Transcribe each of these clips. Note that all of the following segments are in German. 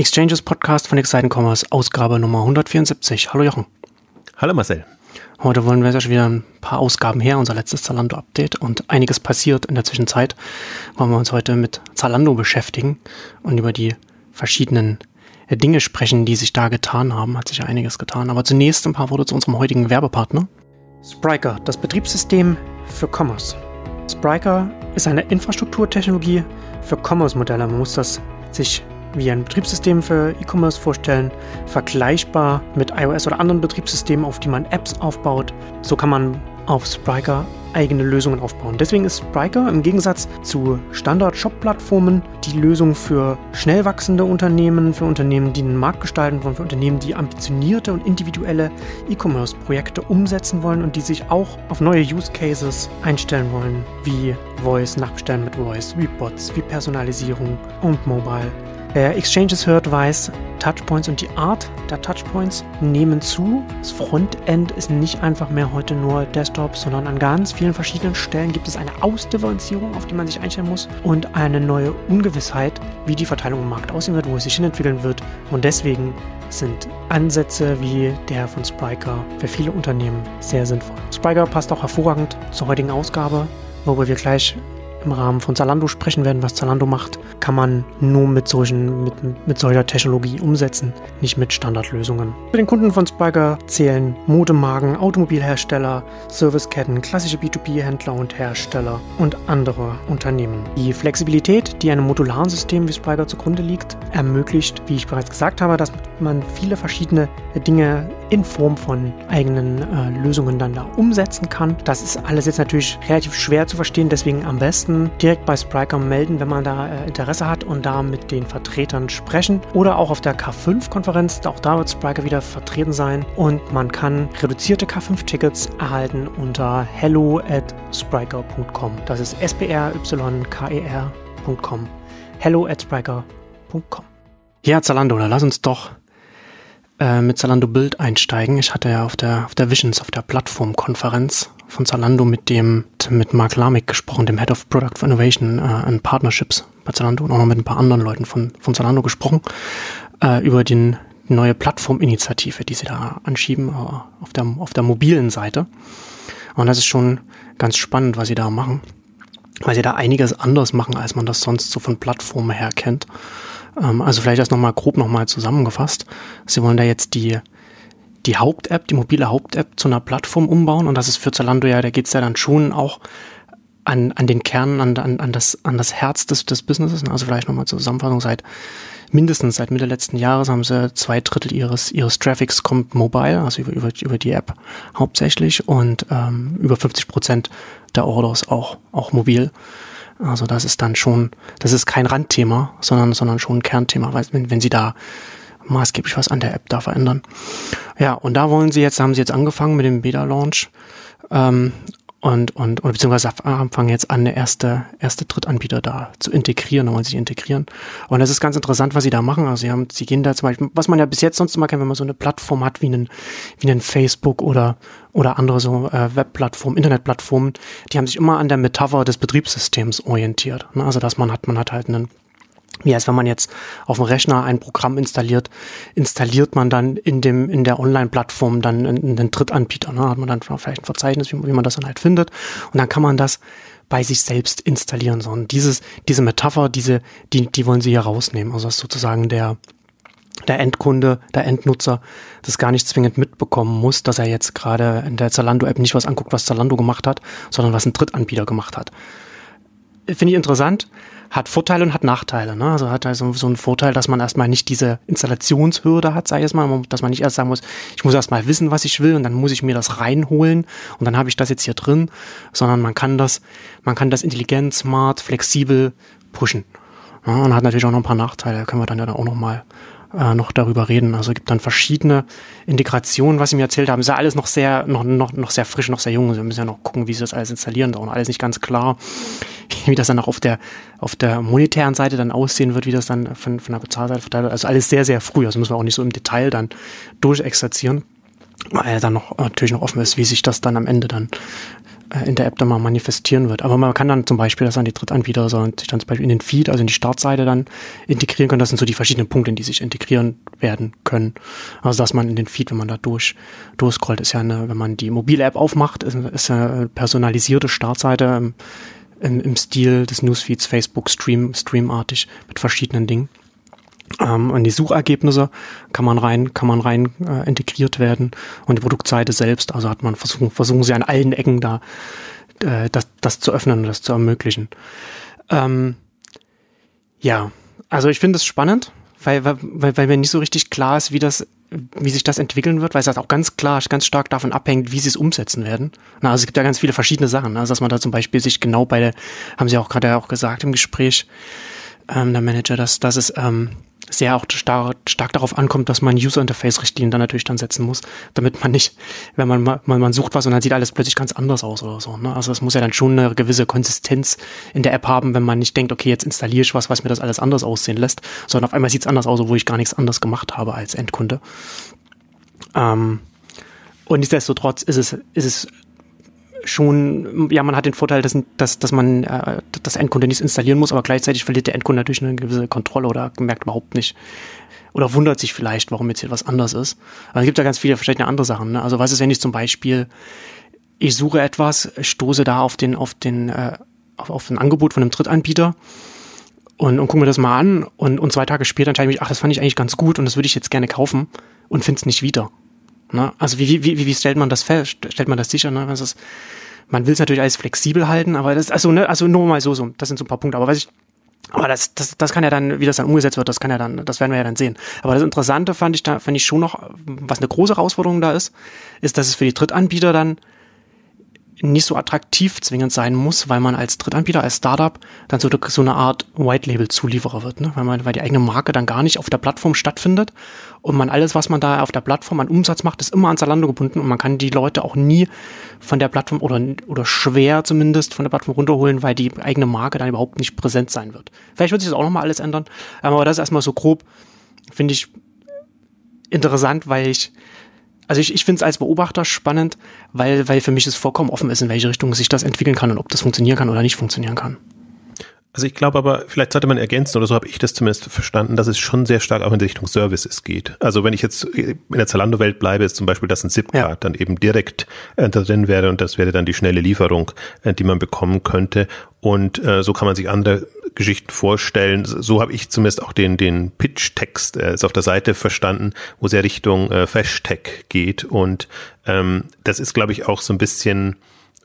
Exchanges Podcast von Exciting Commerce, Ausgabe Nummer 174. Hallo Jochen. Hallo Marcel. Heute wollen wir schon wieder ein paar Ausgaben her, unser letztes Zalando-Update und einiges passiert in der Zwischenzeit. Wollen wir uns heute mit Zalando beschäftigen und über die verschiedenen Dinge sprechen, die sich da getan haben. Hat sich ja einiges getan. Aber zunächst ein paar Worte zu unserem heutigen Werbepartner. Spriker, das Betriebssystem für Commerce. Spriker ist eine Infrastrukturtechnologie für Commerce-Modelle. Man muss das sich wie ein Betriebssystem für E-Commerce vorstellen, vergleichbar mit iOS oder anderen Betriebssystemen, auf die man Apps aufbaut. So kann man auf Spriker eigene Lösungen aufbauen. Deswegen ist Spriker im Gegensatz zu Standard-Shop-Plattformen die Lösung für schnell wachsende Unternehmen, für Unternehmen, die den Markt gestalten wollen, für Unternehmen, die ambitionierte und individuelle E-Commerce-Projekte umsetzen wollen und die sich auch auf neue Use Cases einstellen wollen, wie Voice, Nachbestellen mit Voice, wie Bots, wie Personalisierung und Mobile. Wer Exchanges hört, weiß, Touchpoints und die Art der Touchpoints nehmen zu. Das Frontend ist nicht einfach mehr heute nur Desktop, sondern an ganz vielen verschiedenen Stellen gibt es eine Ausdifferenzierung, auf die man sich einstellen muss und eine neue Ungewissheit, wie die Verteilung im Markt aussehen wird, wo es sich hinentwickeln wird. Und deswegen sind Ansätze wie der von Spriker für viele Unternehmen sehr sinnvoll. Spriker passt auch hervorragend zur heutigen Ausgabe, worüber wir gleich im Rahmen von Zalando sprechen werden, was Zalando macht, kann man nur mit, solchen, mit, mit solcher Technologie umsetzen, nicht mit Standardlösungen. Für den Kunden von Spiker zählen Modemarken, Automobilhersteller, Serviceketten, klassische B2B-Händler und Hersteller und andere Unternehmen. Die Flexibilität, die einem modularen System wie Spiker zugrunde liegt, ermöglicht, wie ich bereits gesagt habe, dass man viele verschiedene Dinge in Form von eigenen äh, Lösungen dann da umsetzen kann. Das ist alles jetzt natürlich relativ schwer zu verstehen, deswegen am besten direkt bei Spriker melden, wenn man da äh, Interesse hat und da mit den Vertretern sprechen. Oder auch auf der K5-Konferenz, auch da wird Spriker wieder vertreten sein und man kann reduzierte K5-Tickets erhalten unter hello at spriker.com. Das ist S-P-R-Y-K-E-R.com. hello at spriker.com. Ja, Zalando, da lass uns doch äh, mit Zalando Build einsteigen. Ich hatte ja auf der, auf der Visions, auf der Plattformkonferenz von Zalando mit dem, mit Mark Lamek gesprochen, dem Head of Product for Innovation äh, and Partnerships bei Zalando und auch noch mit ein paar anderen Leuten von, von Zalando gesprochen, äh, über den, die neue Plattforminitiative, die sie da anschieben, äh, auf der, auf der mobilen Seite. Und das ist schon ganz spannend, was sie da machen, weil sie da einiges anders machen, als man das sonst so von Plattformen her kennt. Ähm, also vielleicht das nochmal grob nochmal zusammengefasst. Sie wollen da jetzt die, die Haupt-App, die mobile Haupt-App zu einer Plattform umbauen und das ist für Zalando ja, da geht's ja dann schon auch an, an den Kern, an, an, an, das, an das Herz des, des Businesses. Also vielleicht nochmal zur Zusammenfassung, seit mindestens seit Mitte letzten Jahres haben sie zwei Drittel ihres, ihres Traffics kommt mobile, also über, über, über die App hauptsächlich und ähm, über 50 Prozent der Orders auch, auch mobil. Also das ist dann schon, das ist kein Randthema, sondern, sondern schon ein Kernthema, weil wenn, wenn Sie da maßgeblich was an der App da verändern. Ja, und da wollen Sie jetzt, haben Sie jetzt angefangen mit dem Beta-Launch ähm, und, und, und beziehungsweise fangen jetzt an, eine erste, erste Drittanbieter da zu integrieren, da wollen sie integrieren. Und das ist ganz interessant, was sie da machen. Also sie haben, sie gehen da zum Beispiel, was man ja bis jetzt sonst immer kennt, wenn man so eine Plattform hat wie einen, wie einen Facebook oder, oder andere so äh, Webplattformen, Internetplattformen, die haben sich immer an der Metapher des Betriebssystems orientiert. Ne? Also dass man hat, man hat halt einen wie als wenn man jetzt auf dem Rechner ein Programm installiert, installiert man dann in dem in der Online-Plattform dann einen Drittanbieter. Ne? Hat man dann vielleicht ein Verzeichnis, wie, wie, man das dann halt findet. Und dann kann man das bei sich selbst installieren. Sondern dieses, diese Metapher, diese, die, die wollen sie hier rausnehmen. Also dass sozusagen der der Endkunde, der Endnutzer das gar nicht zwingend mitbekommen muss, dass er jetzt gerade in der Zalando-App nicht was anguckt, was Zalando gemacht hat, sondern was ein Drittanbieter gemacht hat. Finde ich interessant hat Vorteile und hat Nachteile. Ne? Also hat also so einen Vorteil, dass man erstmal nicht diese Installationshürde hat, sage ich jetzt mal, dass man nicht erst sagen muss, ich muss erstmal wissen, was ich will und dann muss ich mir das reinholen und dann habe ich das jetzt hier drin, sondern man kann das, man kann das intelligent, smart, flexibel pushen. Ja, und hat natürlich auch noch ein paar Nachteile, können wir dann ja auch noch mal äh, noch darüber reden. Also gibt dann verschiedene Integrationen, was sie mir erzählt haben. Ist ja alles noch sehr, noch, noch, noch sehr frisch, noch sehr jung. Wir müssen ja noch gucken, wie sie das alles installieren. Da auch noch alles nicht ganz klar, wie das dann auch auf der, auf der monetären Seite dann aussehen wird, wie das dann von, von der Bezahlseite verteilt wird. Also alles sehr, sehr früh. Also müssen wir auch nicht so im Detail dann durchexerzieren. Weil dann noch natürlich noch offen ist, wie sich das dann am Ende dann äh, in der App dann mal manifestieren wird. Aber man kann dann zum Beispiel das an die Drittanbieter so, sich dann zum Beispiel in den Feed, also in die Startseite dann integrieren können. Das sind so die verschiedenen Punkte, in die sich integrieren werden können. Also dass man in den Feed, wenn man da durch durchscrollt, ist ja eine, wenn man die mobile App aufmacht, ist, ist eine personalisierte Startseite im, im, Stil des Newsfeeds, Facebook Stream, Streamartig mit verschiedenen Dingen. Ähm, und die Suchergebnisse kann man rein, kann man rein äh, integriert werden. Und die Produktseite selbst, also hat man versuchen, versuchen sie an allen Ecken da äh, das, das zu öffnen und das zu ermöglichen. Ähm, ja, also ich finde es spannend, weil, weil, weil mir nicht so richtig klar ist, wie das, wie sich das entwickeln wird, weil es halt auch ganz klar, ganz stark davon abhängt, wie sie es umsetzen werden. Na, also es gibt ja ganz viele verschiedene Sachen. Also dass man da zum Beispiel sich genau bei der, haben sie auch gerade auch gesagt im Gespräch, ähm, der Manager, dass, dass es ähm, sehr auch stark, stark darauf ankommt, dass man User Interface Richtlinien dann natürlich dann setzen muss, damit man nicht, wenn man, man, man sucht was und dann sieht alles plötzlich ganz anders aus oder so. Ne? Also es muss ja dann schon eine gewisse Konsistenz in der App haben, wenn man nicht denkt, okay, jetzt installiere ich was, was mir das alles anders aussehen lässt, sondern auf einmal sieht es anders aus, obwohl ich gar nichts anderes gemacht habe als Endkunde. Ähm, und nichtsdestotrotz ist es, ist es schon, ja, man hat den Vorteil, dass, dass, dass man äh, das Endkunde nicht installieren muss, aber gleichzeitig verliert der Endkunde natürlich eine gewisse Kontrolle oder merkt überhaupt nicht oder wundert sich vielleicht, warum jetzt hier was anders ist. Aber es gibt ja ganz viele verschiedene andere Sachen. Ne? Also was ist, wenn ich zum Beispiel, ich suche etwas, stoße da auf den, auf den, äh, auf, auf ein Angebot von einem Drittanbieter und, und gucke mir das mal an und, und zwei Tage später entscheide ich mich, ach, das fand ich eigentlich ganz gut und das würde ich jetzt gerne kaufen und finde es nicht wieder. Ne? Also wie, wie, wie, wie stellt man das fest? Stellt man das sicher? Ne? Das ist, man will es natürlich alles flexibel halten, aber das, also, ne, also nur mal so, so, das sind so ein paar Punkte. Aber was ich, aber das, das, das kann ja dann, wie das dann umgesetzt wird, das kann ja dann, das werden wir ja dann sehen. Aber das Interessante fand ich da, fand ich schon noch, was eine große Herausforderung da ist, ist, dass es für die Drittanbieter dann nicht so attraktiv zwingend sein muss, weil man als Drittanbieter, als Startup dann so, so eine Art White-Label-Zulieferer wird, ne? weil, man, weil die eigene Marke dann gar nicht auf der Plattform stattfindet und man alles, was man da auf der Plattform an Umsatz macht, ist immer an Zalando gebunden und man kann die Leute auch nie von der Plattform oder, oder schwer zumindest von der Plattform runterholen, weil die eigene Marke dann überhaupt nicht präsent sein wird. Vielleicht wird sich das auch nochmal alles ändern, aber das ist erstmal so grob, finde ich interessant, weil ich also ich, ich finde es als Beobachter spannend, weil, weil für mich es vollkommen offen ist, in welche Richtung sich das entwickeln kann und ob das funktionieren kann oder nicht funktionieren kann. Also ich glaube aber, vielleicht sollte man ergänzen, oder so habe ich das zumindest verstanden, dass es schon sehr stark auch in Richtung Services geht. Also wenn ich jetzt in der Zalando-Welt bleibe, ist zum Beispiel, dass ein Zipcard ja. dann eben direkt äh, drin wäre und das wäre dann die schnelle Lieferung, äh, die man bekommen könnte. Und äh, so kann man sich andere Geschichten vorstellen. So habe ich zumindest auch den, den Pitch-Text äh, auf der Seite verstanden, wo es ja Richtung äh, Hashtag geht. Und ähm, das ist, glaube ich, auch so ein bisschen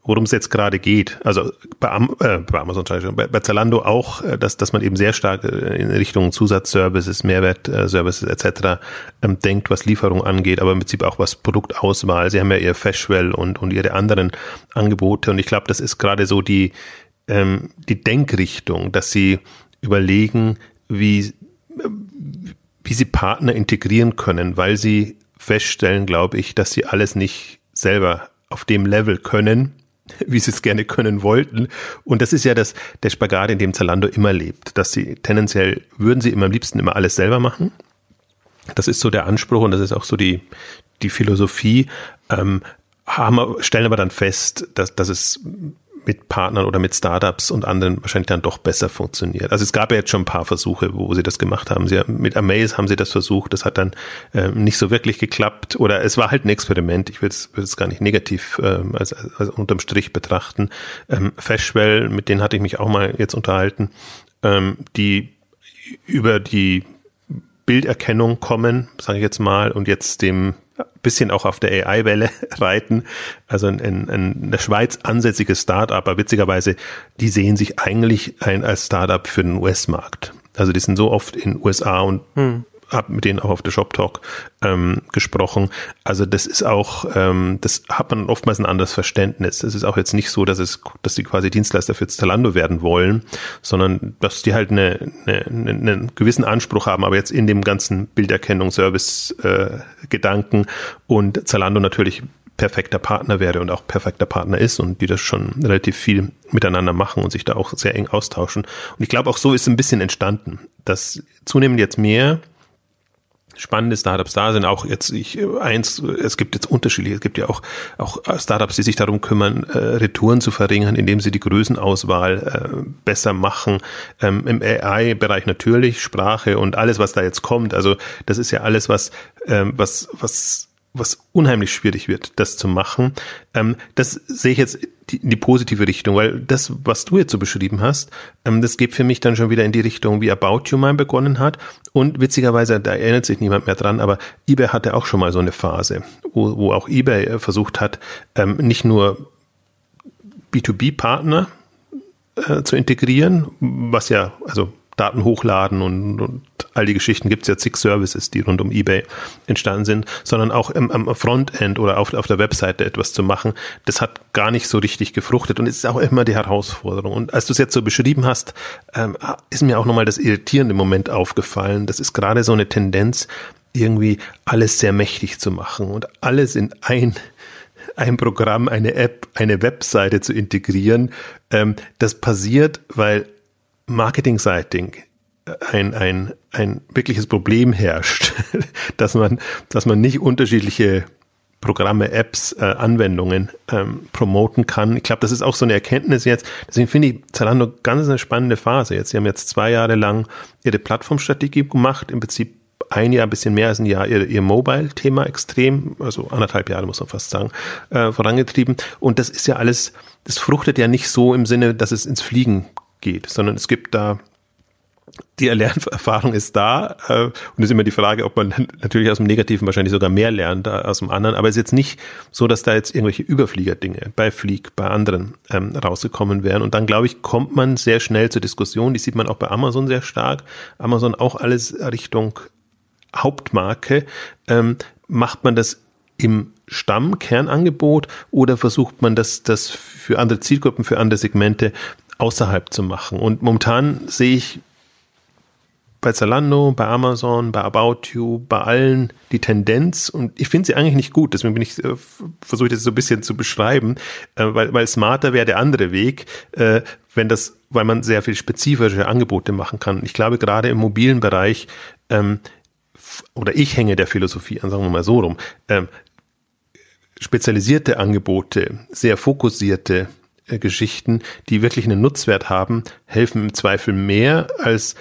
worum es jetzt gerade geht. Also bei, Am äh, bei Amazon, bei, bei Zalando auch, äh, dass, dass man eben sehr stark äh, in Richtung Zusatzservices, Mehrwertservices etc. Ähm, denkt, was Lieferung angeht, aber im Prinzip auch was Produktauswahl. Sie haben ja ihr Fashwell und, und ihre anderen Angebote und ich glaube, das ist gerade so die, ähm, die Denkrichtung, dass sie überlegen, wie, wie sie Partner integrieren können, weil sie feststellen, glaube ich, dass sie alles nicht selber auf dem Level können, wie sie es gerne können wollten. Und das ist ja das, der Spagat, in dem Zalando immer lebt, dass sie tendenziell würden sie immer am liebsten immer alles selber machen. Das ist so der Anspruch und das ist auch so die, die Philosophie. Ähm, haben, stellen aber dann fest, dass, dass es mit Partnern oder mit Startups und anderen wahrscheinlich dann doch besser funktioniert. Also es gab ja jetzt schon ein paar Versuche, wo sie das gemacht haben. Sie, mit Amaze haben sie das versucht, das hat dann ähm, nicht so wirklich geklappt oder es war halt ein Experiment. Ich würde es, gar nicht negativ ähm, als, als unterm Strich betrachten. Ähm, Fashwell, mit denen hatte ich mich auch mal jetzt unterhalten, ähm, die über die Bilderkennung kommen, sage ich jetzt mal, und jetzt dem bisschen auch auf der AI-Welle reiten. Also ein, ein, ein, in der Schweiz ansässiges Startup, aber witzigerweise, die sehen sich eigentlich ein, als Startup für den US-Markt. Also die sind so oft in USA und hm habe mit denen auch auf der Shop Talk ähm, gesprochen. Also das ist auch, ähm, das hat man oftmals ein anderes Verständnis. Es ist auch jetzt nicht so, dass es, dass die quasi Dienstleister für Zalando werden wollen, sondern dass die halt eine, eine, einen gewissen Anspruch haben, aber jetzt in dem ganzen Bilderkennung-Service-Gedanken äh, und Zalando natürlich perfekter Partner wäre und auch perfekter Partner ist und die das schon relativ viel miteinander machen und sich da auch sehr eng austauschen. Und ich glaube, auch so ist ein bisschen entstanden, dass zunehmend jetzt mehr spannende Startups da sind. Auch jetzt ich eins, es gibt jetzt unterschiedliche, es gibt ja auch auch Startups, die sich darum kümmern, äh, Retouren zu verringern, indem sie die Größenauswahl äh, besser machen. Ähm, Im AI-Bereich natürlich Sprache und alles, was da jetzt kommt. Also das ist ja alles, was ähm, was was was unheimlich schwierig wird, das zu machen. Ähm, das sehe ich jetzt die, die positive Richtung, weil das, was du jetzt so beschrieben hast, ähm, das geht für mich dann schon wieder in die Richtung, wie About You mal begonnen hat. Und witzigerweise, da erinnert sich niemand mehr dran, aber eBay hatte auch schon mal so eine Phase, wo, wo auch eBay äh, versucht hat, ähm, nicht nur B2B-Partner äh, zu integrieren, was ja, also Daten hochladen und, und all die Geschichten gibt es ja zig Services, die rund um eBay entstanden sind, sondern auch im, am Frontend oder auf, auf der Webseite etwas zu machen, das hat gar nicht so richtig gefruchtet und ist auch immer die Herausforderung. Und als du es jetzt so beschrieben hast, ähm, ist mir auch nochmal das irritierende Moment aufgefallen. Das ist gerade so eine Tendenz, irgendwie alles sehr mächtig zu machen und alles in ein ein Programm, eine App, eine Webseite zu integrieren. Ähm, das passiert, weil marketingseitig ein, ein, ein wirkliches Problem herrscht, dass man, dass man nicht unterschiedliche Programme, Apps, äh, Anwendungen ähm, promoten kann. Ich glaube, das ist auch so eine Erkenntnis jetzt. Deswegen finde ich Zalando ganz eine spannende Phase. Jetzt, sie haben jetzt zwei Jahre lang ihre Plattformstrategie gemacht, im Prinzip ein Jahr, ein bisschen mehr als ein Jahr ihr, ihr Mobile-Thema extrem, also anderthalb Jahre muss man fast sagen, äh, vorangetrieben. Und das ist ja alles, das fruchtet ja nicht so im Sinne, dass es ins Fliegen geht, sondern es gibt da die Lernerfahrung ist da äh, und es ist immer die Frage, ob man natürlich aus dem Negativen wahrscheinlich sogar mehr lernt als dem anderen, aber es ist jetzt nicht so, dass da jetzt irgendwelche Überfliegerdinge bei Fleek, bei anderen ähm, rausgekommen wären. Und dann glaube ich, kommt man sehr schnell zur Diskussion, die sieht man auch bei Amazon sehr stark, Amazon auch alles Richtung Hauptmarke, ähm, macht man das im Stammkernangebot oder versucht man das, das für andere Zielgruppen, für andere Segmente außerhalb zu machen. Und momentan sehe ich bei Zalando, bei Amazon, bei About You, bei allen die Tendenz und ich finde sie eigentlich nicht gut, deswegen bin ich äh, versuche das so ein bisschen zu beschreiben, äh, weil, weil smarter wäre der andere Weg, äh, wenn das, weil man sehr viel spezifische Angebote machen kann. Ich glaube gerade im mobilen Bereich ähm, oder ich hänge der Philosophie an, sagen wir mal so rum, ähm, spezialisierte Angebote, sehr fokussierte Geschichten, die wirklich einen Nutzwert haben, helfen im Zweifel mehr als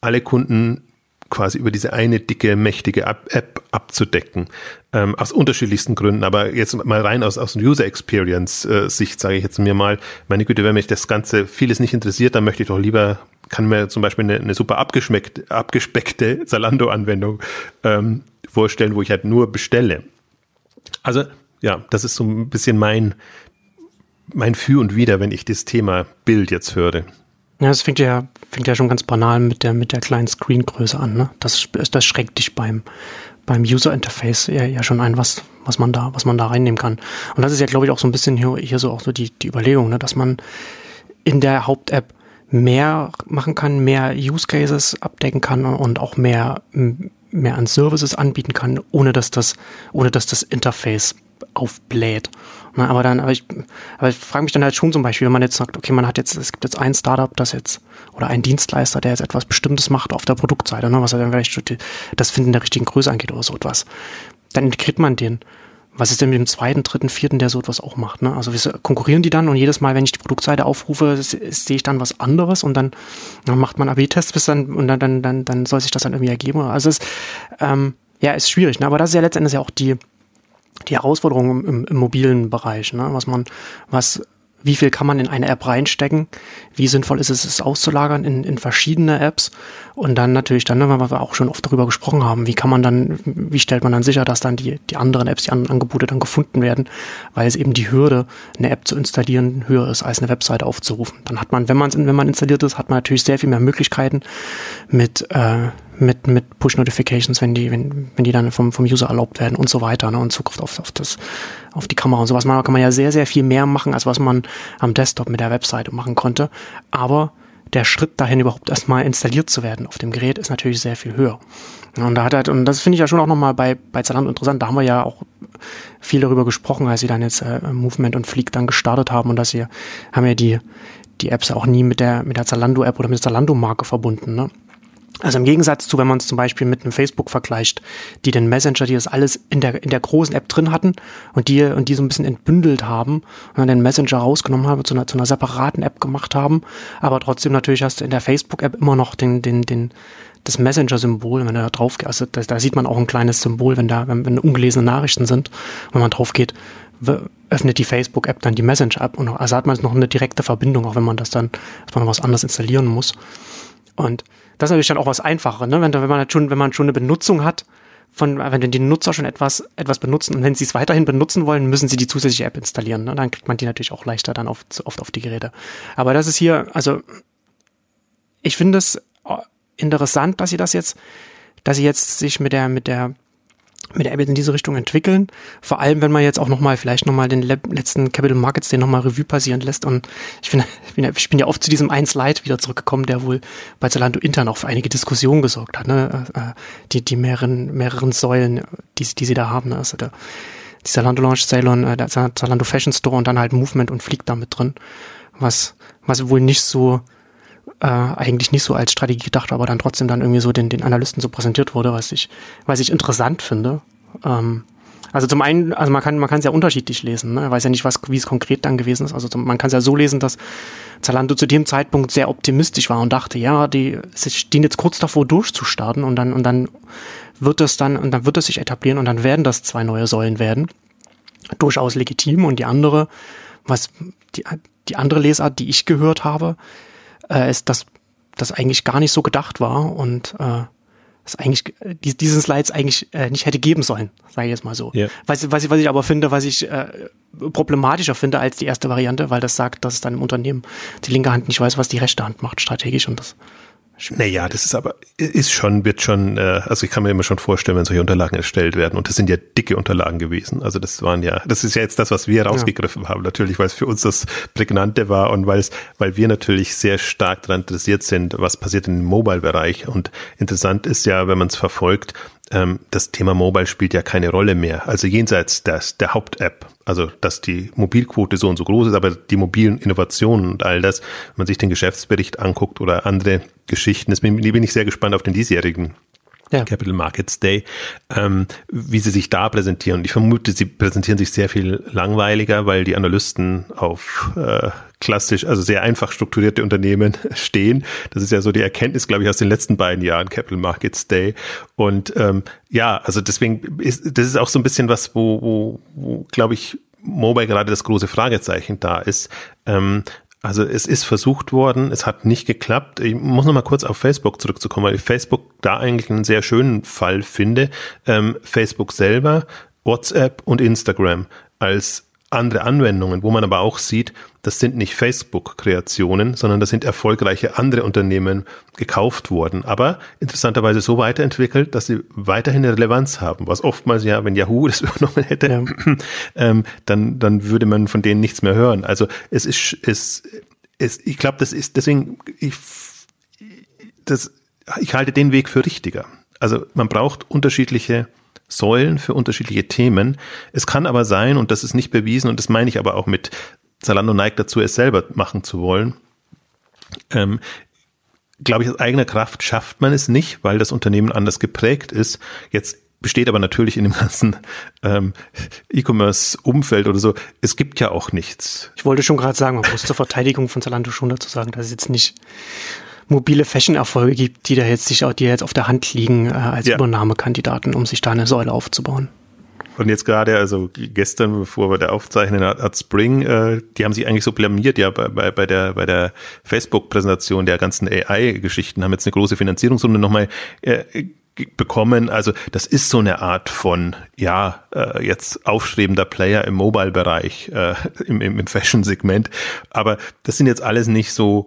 alle Kunden quasi über diese eine dicke, mächtige App abzudecken. Ähm, aus unterschiedlichsten Gründen, aber jetzt mal rein aus, aus User Experience äh, sage ich jetzt mir mal, meine Güte, wenn mich das Ganze vieles nicht interessiert, dann möchte ich doch lieber, kann mir zum Beispiel eine, eine super abgeschmeckt, abgespeckte Zalando-Anwendung ähm, vorstellen, wo ich halt nur bestelle. Also ja, das ist so ein bisschen mein, mein Für und Wider, wenn ich das Thema Bild jetzt höre. Ja, das fängt ja, fängt ja schon ganz banal mit der, mit der kleinen Screengröße an. Ne? Das, das schreckt dich beim, beim User Interface ja, ja schon ein, was, was man da, was man da reinnehmen kann. Und das ist ja, glaube ich, auch so ein bisschen hier, hier so auch so die, die Überlegung, ne? dass man in der Haupt-App mehr machen kann, mehr Use Cases abdecken kann und auch mehr, mehr an Services anbieten kann, ohne dass das, ohne dass das Interface aufbläht. Na, aber dann, aber ich, aber ich frage mich dann halt schon zum Beispiel, wenn man jetzt sagt, okay, man hat jetzt, es gibt jetzt ein Startup, das jetzt, oder ein Dienstleister, der jetzt etwas Bestimmtes macht auf der Produktseite, ne, was er dann vielleicht das Finden der richtigen Größe angeht oder so etwas. Dann integriert man den. Was ist denn mit dem zweiten, dritten, vierten, der so etwas auch macht? Ne? Also wir konkurrieren die dann und jedes Mal, wenn ich die Produktseite aufrufe, sehe ich dann was anderes und dann, dann macht man AB-Tests bis dann und dann, dann, dann, dann soll sich das dann irgendwie ergeben. Also es ähm, ja, ist schwierig, ne? aber das ist ja letztendlich ja auch die, die Herausforderung im, im, mobilen Bereich, ne? was man, was, wie viel kann man in eine App reinstecken, wie sinnvoll ist es, es auszulagern in, in verschiedene Apps und dann natürlich dann, weil wir auch schon oft darüber gesprochen haben, wie kann man dann, wie stellt man dann sicher, dass dann die, die anderen Apps, die anderen Angebote dann gefunden werden, weil es eben die Hürde, eine App zu installieren, höher ist, als eine Webseite aufzurufen. Dann hat man, wenn man wenn man installiert ist, hat man natürlich sehr viel mehr Möglichkeiten mit, äh, mit, mit Push-Notifications, wenn die, wenn, wenn die dann vom, vom User erlaubt werden und so weiter, ne, und Zugriff auf, auf das, auf die Kamera und sowas. Man kann man ja sehr, sehr viel mehr machen, als was man am Desktop mit der Webseite machen konnte. Aber der Schritt dahin überhaupt erstmal installiert zu werden auf dem Gerät ist natürlich sehr viel höher. Und da hat halt, und das finde ich ja schon auch nochmal bei, bei Zalando interessant. Da haben wir ja auch viel darüber gesprochen, als sie dann jetzt äh, Movement und Fleek dann gestartet haben und dass sie haben ja die, die Apps auch nie mit der, mit der Zalando-App oder mit der Zalando-Marke verbunden, ne? Also im Gegensatz zu, wenn man es zum Beispiel mit einem Facebook vergleicht, die den Messenger, die das alles in der, in der großen App drin hatten und die, und die so ein bisschen entbündelt haben und dann den Messenger rausgenommen haben, zu einer, zu einer separaten App gemacht haben. Aber trotzdem natürlich hast du in der Facebook-App immer noch den, den, den, das Messenger-Symbol, wenn du da drauf geht, also da, da, sieht man auch ein kleines Symbol, wenn da, wenn, wenn ungelesene Nachrichten sind, wenn man drauf geht, öffnet die Facebook-App dann die Messenger-App und also hat man noch eine direkte Verbindung, auch wenn man das dann, dass man noch was anderes installieren muss. Und das ist natürlich dann auch was Einfacheres, ne? wenn, wenn man halt schon, wenn man schon eine Benutzung hat, von, wenn die Nutzer schon etwas, etwas benutzen und wenn sie es weiterhin benutzen wollen, müssen sie die zusätzliche App installieren. Ne? Dann kriegt man die natürlich auch leichter dann oft, oft auf die Geräte. Aber das ist hier, also ich finde es interessant, dass sie das jetzt, dass sie jetzt sich mit der, mit der mit der App in diese Richtung entwickeln. Vor allem, wenn man jetzt auch nochmal, vielleicht nochmal den letzten Capital Markets den nochmal Revue passieren lässt. Und ich, bin ja, ich bin ja oft zu diesem ein Slide wieder zurückgekommen, der wohl bei Zalando intern auch für einige Diskussionen gesorgt hat. Ne? Äh, äh, die, die mehreren, mehreren Säulen, die, die sie da haben. Ne? Also der, die Zalando Launch Ceylon, äh, der Zalando Fashion Store und dann halt Movement und Fliegt da mit drin. Was, was wohl nicht so, äh, eigentlich nicht so als Strategie gedacht, aber dann trotzdem dann irgendwie so den, den Analysten so präsentiert wurde, was ich, was ich interessant finde. Ähm, also zum einen, also man kann man kann es ja unterschiedlich lesen, ne? weiß ja nicht, was wie es konkret dann gewesen ist. Also zum, man kann es ja so lesen, dass Zalando zu dem Zeitpunkt sehr optimistisch war und dachte, ja, die stehen jetzt kurz davor durchzustarten und dann und dann wird es dann und dann wird es sich etablieren und dann werden das zwei neue Säulen werden. Durchaus legitim und die andere, was die, die andere Lesart, die ich gehört habe, äh, ist, dass das eigentlich gar nicht so gedacht war und äh, es eigentlich die, diesen Slides eigentlich äh, nicht hätte geben sollen, sage ich jetzt mal so. Yeah. Was, was, was ich aber finde, was ich äh, problematischer finde als die erste Variante, weil das sagt, dass es dann im Unternehmen die linke Hand nicht weiß, was die rechte Hand macht strategisch und das naja, das ist aber, ist schon, wird schon, äh, also ich kann mir immer schon vorstellen, wenn solche Unterlagen erstellt werden. Und das sind ja dicke Unterlagen gewesen. Also das waren ja, das ist ja jetzt das, was wir rausgegriffen ja. haben, natürlich, weil es für uns das Prägnante war und weil es, weil wir natürlich sehr stark daran interessiert sind, was passiert im Mobile-Bereich. Und interessant ist ja, wenn man es verfolgt, ähm, das Thema Mobile spielt ja keine Rolle mehr. Also jenseits des, der Haupt-App, also dass die Mobilquote so und so groß ist, aber die mobilen Innovationen und all das, wenn man sich den Geschäftsbericht anguckt oder andere Geschichten, das bin, ich sehr gespannt auf den diesjährigen ja. Capital Markets Day, ähm, wie sie sich da präsentieren. Ich vermute, sie präsentieren sich sehr viel langweiliger, weil die Analysten auf äh, klassisch, also sehr einfach strukturierte Unternehmen stehen. Das ist ja so die Erkenntnis, glaube ich, aus den letzten beiden Jahren Capital Markets Day. Und ähm, ja, also deswegen ist das ist auch so ein bisschen was, wo, wo, wo glaube ich, Mobile gerade das große Fragezeichen da ist. Ähm, also es ist versucht worden, es hat nicht geklappt. Ich muss noch mal kurz auf Facebook zurückzukommen, weil ich Facebook da eigentlich einen sehr schönen Fall finde. Ähm, Facebook selber, WhatsApp und Instagram als andere Anwendungen, wo man aber auch sieht, das sind nicht Facebook-Kreationen, sondern das sind erfolgreiche andere Unternehmen gekauft worden, aber interessanterweise so weiterentwickelt, dass sie weiterhin eine Relevanz haben, was oftmals ja, wenn Yahoo das übernommen hätte, ja. ähm, dann, dann würde man von denen nichts mehr hören. Also es ist, es, es ich glaube, das ist deswegen, ich, das, ich halte den Weg für richtiger. Also man braucht unterschiedliche Säulen für unterschiedliche Themen. Es kann aber sein, und das ist nicht bewiesen, und das meine ich aber auch mit Zalando neigt dazu, es selber machen zu wollen. Ähm, glaube ich, aus eigener Kraft schafft man es nicht, weil das Unternehmen anders geprägt ist. Jetzt besteht aber natürlich in dem ganzen ähm, E-Commerce-Umfeld oder so, es gibt ja auch nichts. Ich wollte schon gerade sagen, man muss zur Verteidigung von Zalando schon dazu sagen, dass es jetzt nicht mobile Fashion-Erfolge gibt, die da jetzt sich, die jetzt auf der Hand liegen äh, als ja. Übernahmekandidaten, um sich da eine Säule aufzubauen. Und jetzt gerade, also gestern, bevor wir da aufzeichnen, hat, hat Spring, äh, die haben sich eigentlich so blamiert, ja, bei, bei, bei der, bei der Facebook-Präsentation der ganzen AI-Geschichten, haben jetzt eine große Finanzierungsrunde nochmal äh, bekommen. Also das ist so eine Art von, ja, äh, jetzt aufstrebender Player im Mobile-Bereich, äh, im, im, im Fashion-Segment. Aber das sind jetzt alles nicht so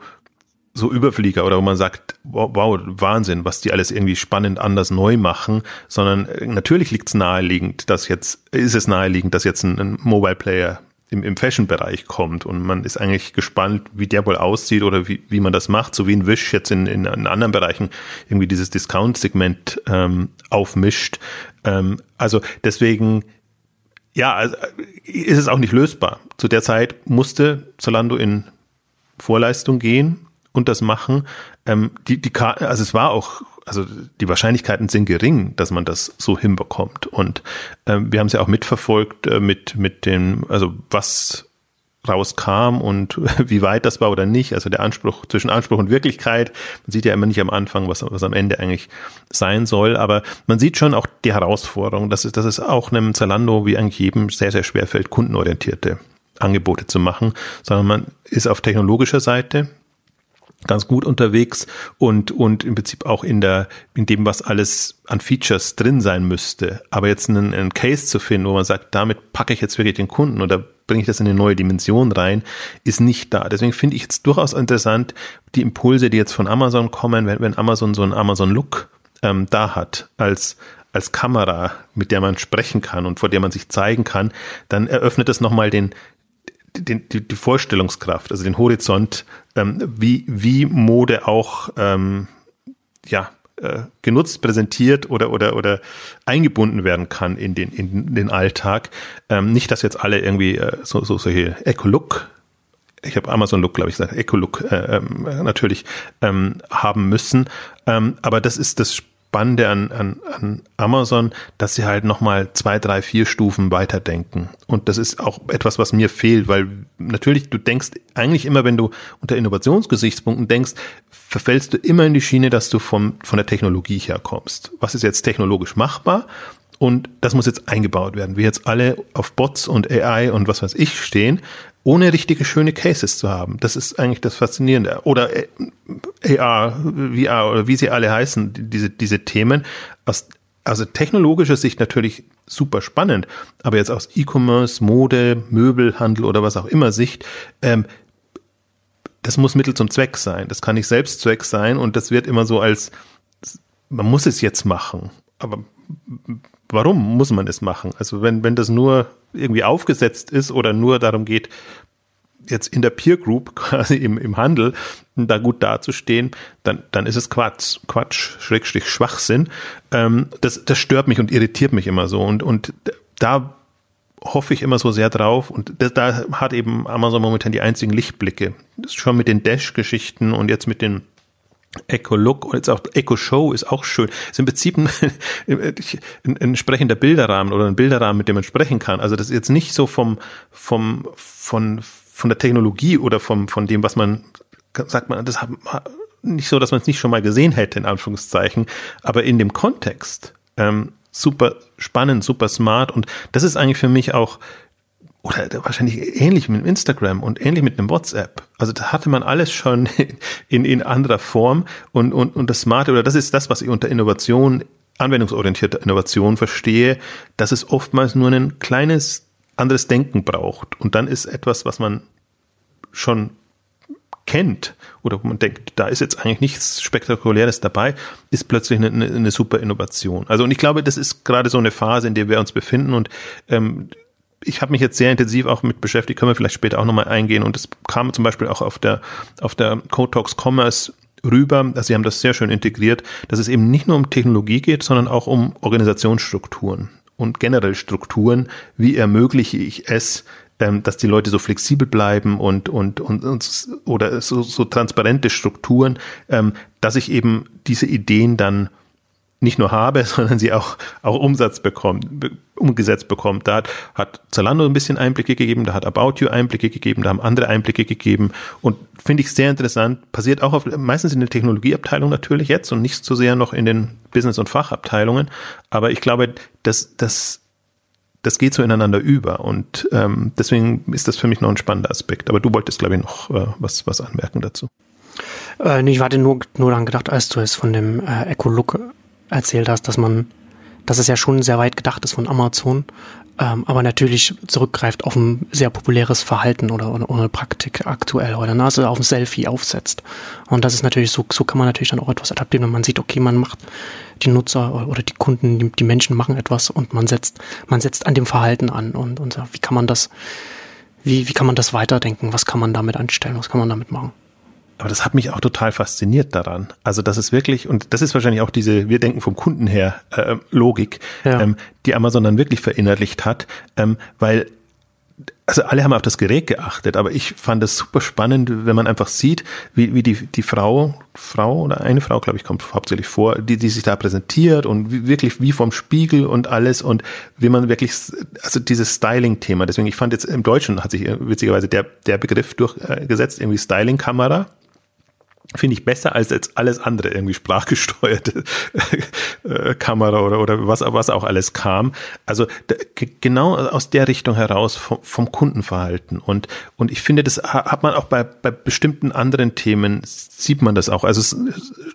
so Überflieger oder wo man sagt, wow, wow, Wahnsinn, was die alles irgendwie spannend anders neu machen, sondern äh, natürlich liegt es naheliegend, dass jetzt, ist es naheliegend, dass jetzt ein, ein Mobile Player im, im Fashion-Bereich kommt und man ist eigentlich gespannt, wie der wohl aussieht oder wie, wie man das macht, so wie ein Wish jetzt in, in, in anderen Bereichen irgendwie dieses Discount-Segment ähm, aufmischt. Ähm, also deswegen, ja, also ist es auch nicht lösbar. Zu der Zeit musste Zalando in Vorleistung gehen und das machen. Ähm, die, die, also es war auch also die Wahrscheinlichkeiten sind gering, dass man das so hinbekommt. Und ähm, wir haben es ja auch mitverfolgt äh, mit, mit dem, also was rauskam und wie weit das war oder nicht. Also der Anspruch zwischen Anspruch und Wirklichkeit. Man sieht ja immer nicht am Anfang, was, was am Ende eigentlich sein soll. Aber man sieht schon auch die Herausforderung, dass es, dass es auch einem Zalando wie eigentlich jedem sehr, sehr schwer fällt, kundenorientierte Angebote zu machen, sondern man ist auf technologischer Seite ganz gut unterwegs und, und im Prinzip auch in der, in dem, was alles an Features drin sein müsste. Aber jetzt einen, einen Case zu finden, wo man sagt, damit packe ich jetzt wirklich den Kunden oder bringe ich das in eine neue Dimension rein, ist nicht da. Deswegen finde ich jetzt durchaus interessant, die Impulse, die jetzt von Amazon kommen, wenn, wenn Amazon so einen Amazon-Look ähm, da hat, als, als Kamera, mit der man sprechen kann und vor der man sich zeigen kann, dann eröffnet das nochmal den, den, die, die Vorstellungskraft, also den Horizont, ähm, wie, wie Mode auch ähm, ja, äh, genutzt, präsentiert oder, oder, oder eingebunden werden kann in den, in den Alltag. Ähm, nicht, dass jetzt alle irgendwie äh, so, so solche Eco-Look ich habe Amazon Look, glaube ich, gesagt, Eco Look äh, ähm, natürlich ähm, haben müssen. Ähm, aber das ist das Spannende an, an, an Amazon, dass sie halt nochmal zwei, drei, vier Stufen weiterdenken. Und das ist auch etwas, was mir fehlt, weil natürlich du denkst eigentlich immer, wenn du unter Innovationsgesichtspunkten denkst, verfällst du immer in die Schiene, dass du vom, von der Technologie herkommst. Was ist jetzt technologisch machbar? Und das muss jetzt eingebaut werden. Wir jetzt alle auf Bots und AI und was weiß ich stehen, ohne richtige schöne Cases zu haben. Das ist eigentlich das Faszinierende. Oder AR, VR oder wie sie alle heißen, diese, diese Themen. Aus, also technologischer Sicht natürlich super spannend, aber jetzt aus E-Commerce, Mode, Möbelhandel oder was auch immer Sicht, ähm, das muss Mittel zum Zweck sein. Das kann nicht Selbstzweck sein und das wird immer so als, man muss es jetzt machen. Aber warum muss man es machen? Also wenn, wenn das nur irgendwie aufgesetzt ist oder nur darum geht, jetzt in der Peer Group quasi im, im Handel da gut dazustehen, dann, dann ist es Quatsch, Quatsch, Schrägstrich Schwachsinn. Ähm, das, das stört mich und irritiert mich immer so. Und, und da hoffe ich immer so sehr drauf. Und das, da hat eben Amazon momentan die einzigen Lichtblicke. Das schon mit den Dash-Geschichten und jetzt mit den Echo Look und jetzt auch Echo Show ist auch schön. ist im Prinzip ein, ein, ein entsprechender Bilderrahmen oder ein Bilderrahmen, mit dem man sprechen kann. Also das ist jetzt nicht so vom, vom, von, von der Technologie oder vom, von dem, was man, sagt man, das hat, nicht so, dass man es nicht schon mal gesehen hätte, in Anführungszeichen, aber in dem Kontext, ähm, super spannend, super smart und das ist eigentlich für mich auch oder wahrscheinlich ähnlich mit Instagram und ähnlich mit einem WhatsApp. Also da hatte man alles schon in, in anderer Form und, und, und das Smarte, oder das ist das, was ich unter Innovation, anwendungsorientierte Innovation verstehe, dass es oftmals nur ein kleines anderes Denken braucht. Und dann ist etwas, was man schon kennt oder man denkt, da ist jetzt eigentlich nichts Spektakuläres dabei, ist plötzlich eine, eine super Innovation. Also und ich glaube, das ist gerade so eine Phase, in der wir uns befinden und ähm, ich habe mich jetzt sehr intensiv auch mit beschäftigt, können wir vielleicht später auch nochmal eingehen. Und es kam zum Beispiel auch auf der, auf der Talks Commerce rüber, dass sie haben das sehr schön integriert, dass es eben nicht nur um Technologie geht, sondern auch um Organisationsstrukturen und generell Strukturen. Wie ermögliche ich es, ähm, dass die Leute so flexibel bleiben und, und, und, und oder so, so transparente Strukturen, ähm, dass ich eben diese Ideen dann nicht nur habe, sondern sie auch, auch Umsatz bekommt, umgesetzt bekommt. Da hat, Zalando ein bisschen Einblicke gegeben, da hat About You Einblicke gegeben, da haben andere Einblicke gegeben und finde ich sehr interessant. Passiert auch auf, meistens in der Technologieabteilung natürlich jetzt und nicht so sehr noch in den Business- und Fachabteilungen. Aber ich glaube, dass, dass das geht so ineinander über und ähm, deswegen ist das für mich noch ein spannender Aspekt. Aber du wolltest, glaube ich, noch äh, was, was anmerken dazu. Äh, nee, ich hatte nur, nur daran gedacht, als du es von dem äh, Eco-Look erzählt hast, dass man, dass es ja schon sehr weit gedacht ist von Amazon, ähm, aber natürlich zurückgreift auf ein sehr populäres Verhalten oder, oder, oder Praktik aktuell oder ne, also auf ein Selfie aufsetzt. Und das ist natürlich so, so kann man natürlich dann auch etwas adaptieren, wenn man sieht, okay, man macht die Nutzer oder die Kunden, die, die Menschen machen etwas und man setzt, man setzt an dem Verhalten an und, und wie kann man das, wie, wie kann man das weiterdenken? Was kann man damit anstellen? Was kann man damit machen? Aber das hat mich auch total fasziniert daran. Also das ist wirklich, und das ist wahrscheinlich auch diese, wir denken vom Kunden her, äh, Logik, ja. ähm, die Amazon dann wirklich verinnerlicht hat, ähm, weil also alle haben auf das Gerät geachtet, aber ich fand es super spannend, wenn man einfach sieht, wie, wie die, die Frau, Frau oder eine Frau, glaube ich, kommt hauptsächlich vor, die, die sich da präsentiert und wie, wirklich wie vom Spiegel und alles und wie man wirklich, also dieses Styling-Thema, deswegen, ich fand jetzt im Deutschen hat sich witzigerweise der, der Begriff durchgesetzt, irgendwie Styling-Kamera finde ich besser als jetzt alles andere, irgendwie sprachgesteuerte äh, Kamera oder, oder was, was auch alles kam. Also genau aus der Richtung heraus vom, vom Kundenverhalten. Und, und ich finde, das hat man auch bei, bei bestimmten anderen Themen, sieht man das auch. Also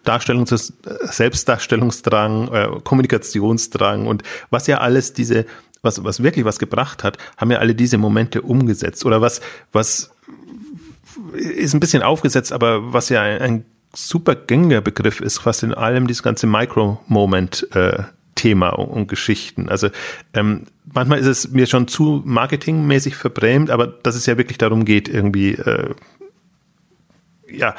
Darstellung, Selbstdarstellungsdrang, äh, Kommunikationsdrang und was ja alles diese was, was wirklich was gebracht hat, haben ja alle diese Momente umgesetzt. Oder was, was ist ein bisschen aufgesetzt, aber was ja ein, ein super gängiger Begriff ist, fast in allem dieses ganze Micro-Moment äh, Thema und, Geschichten. Also ähm, manchmal ist es mir schon zu marketingmäßig verbrämt, aber dass es ja wirklich darum geht, irgendwie äh, ja,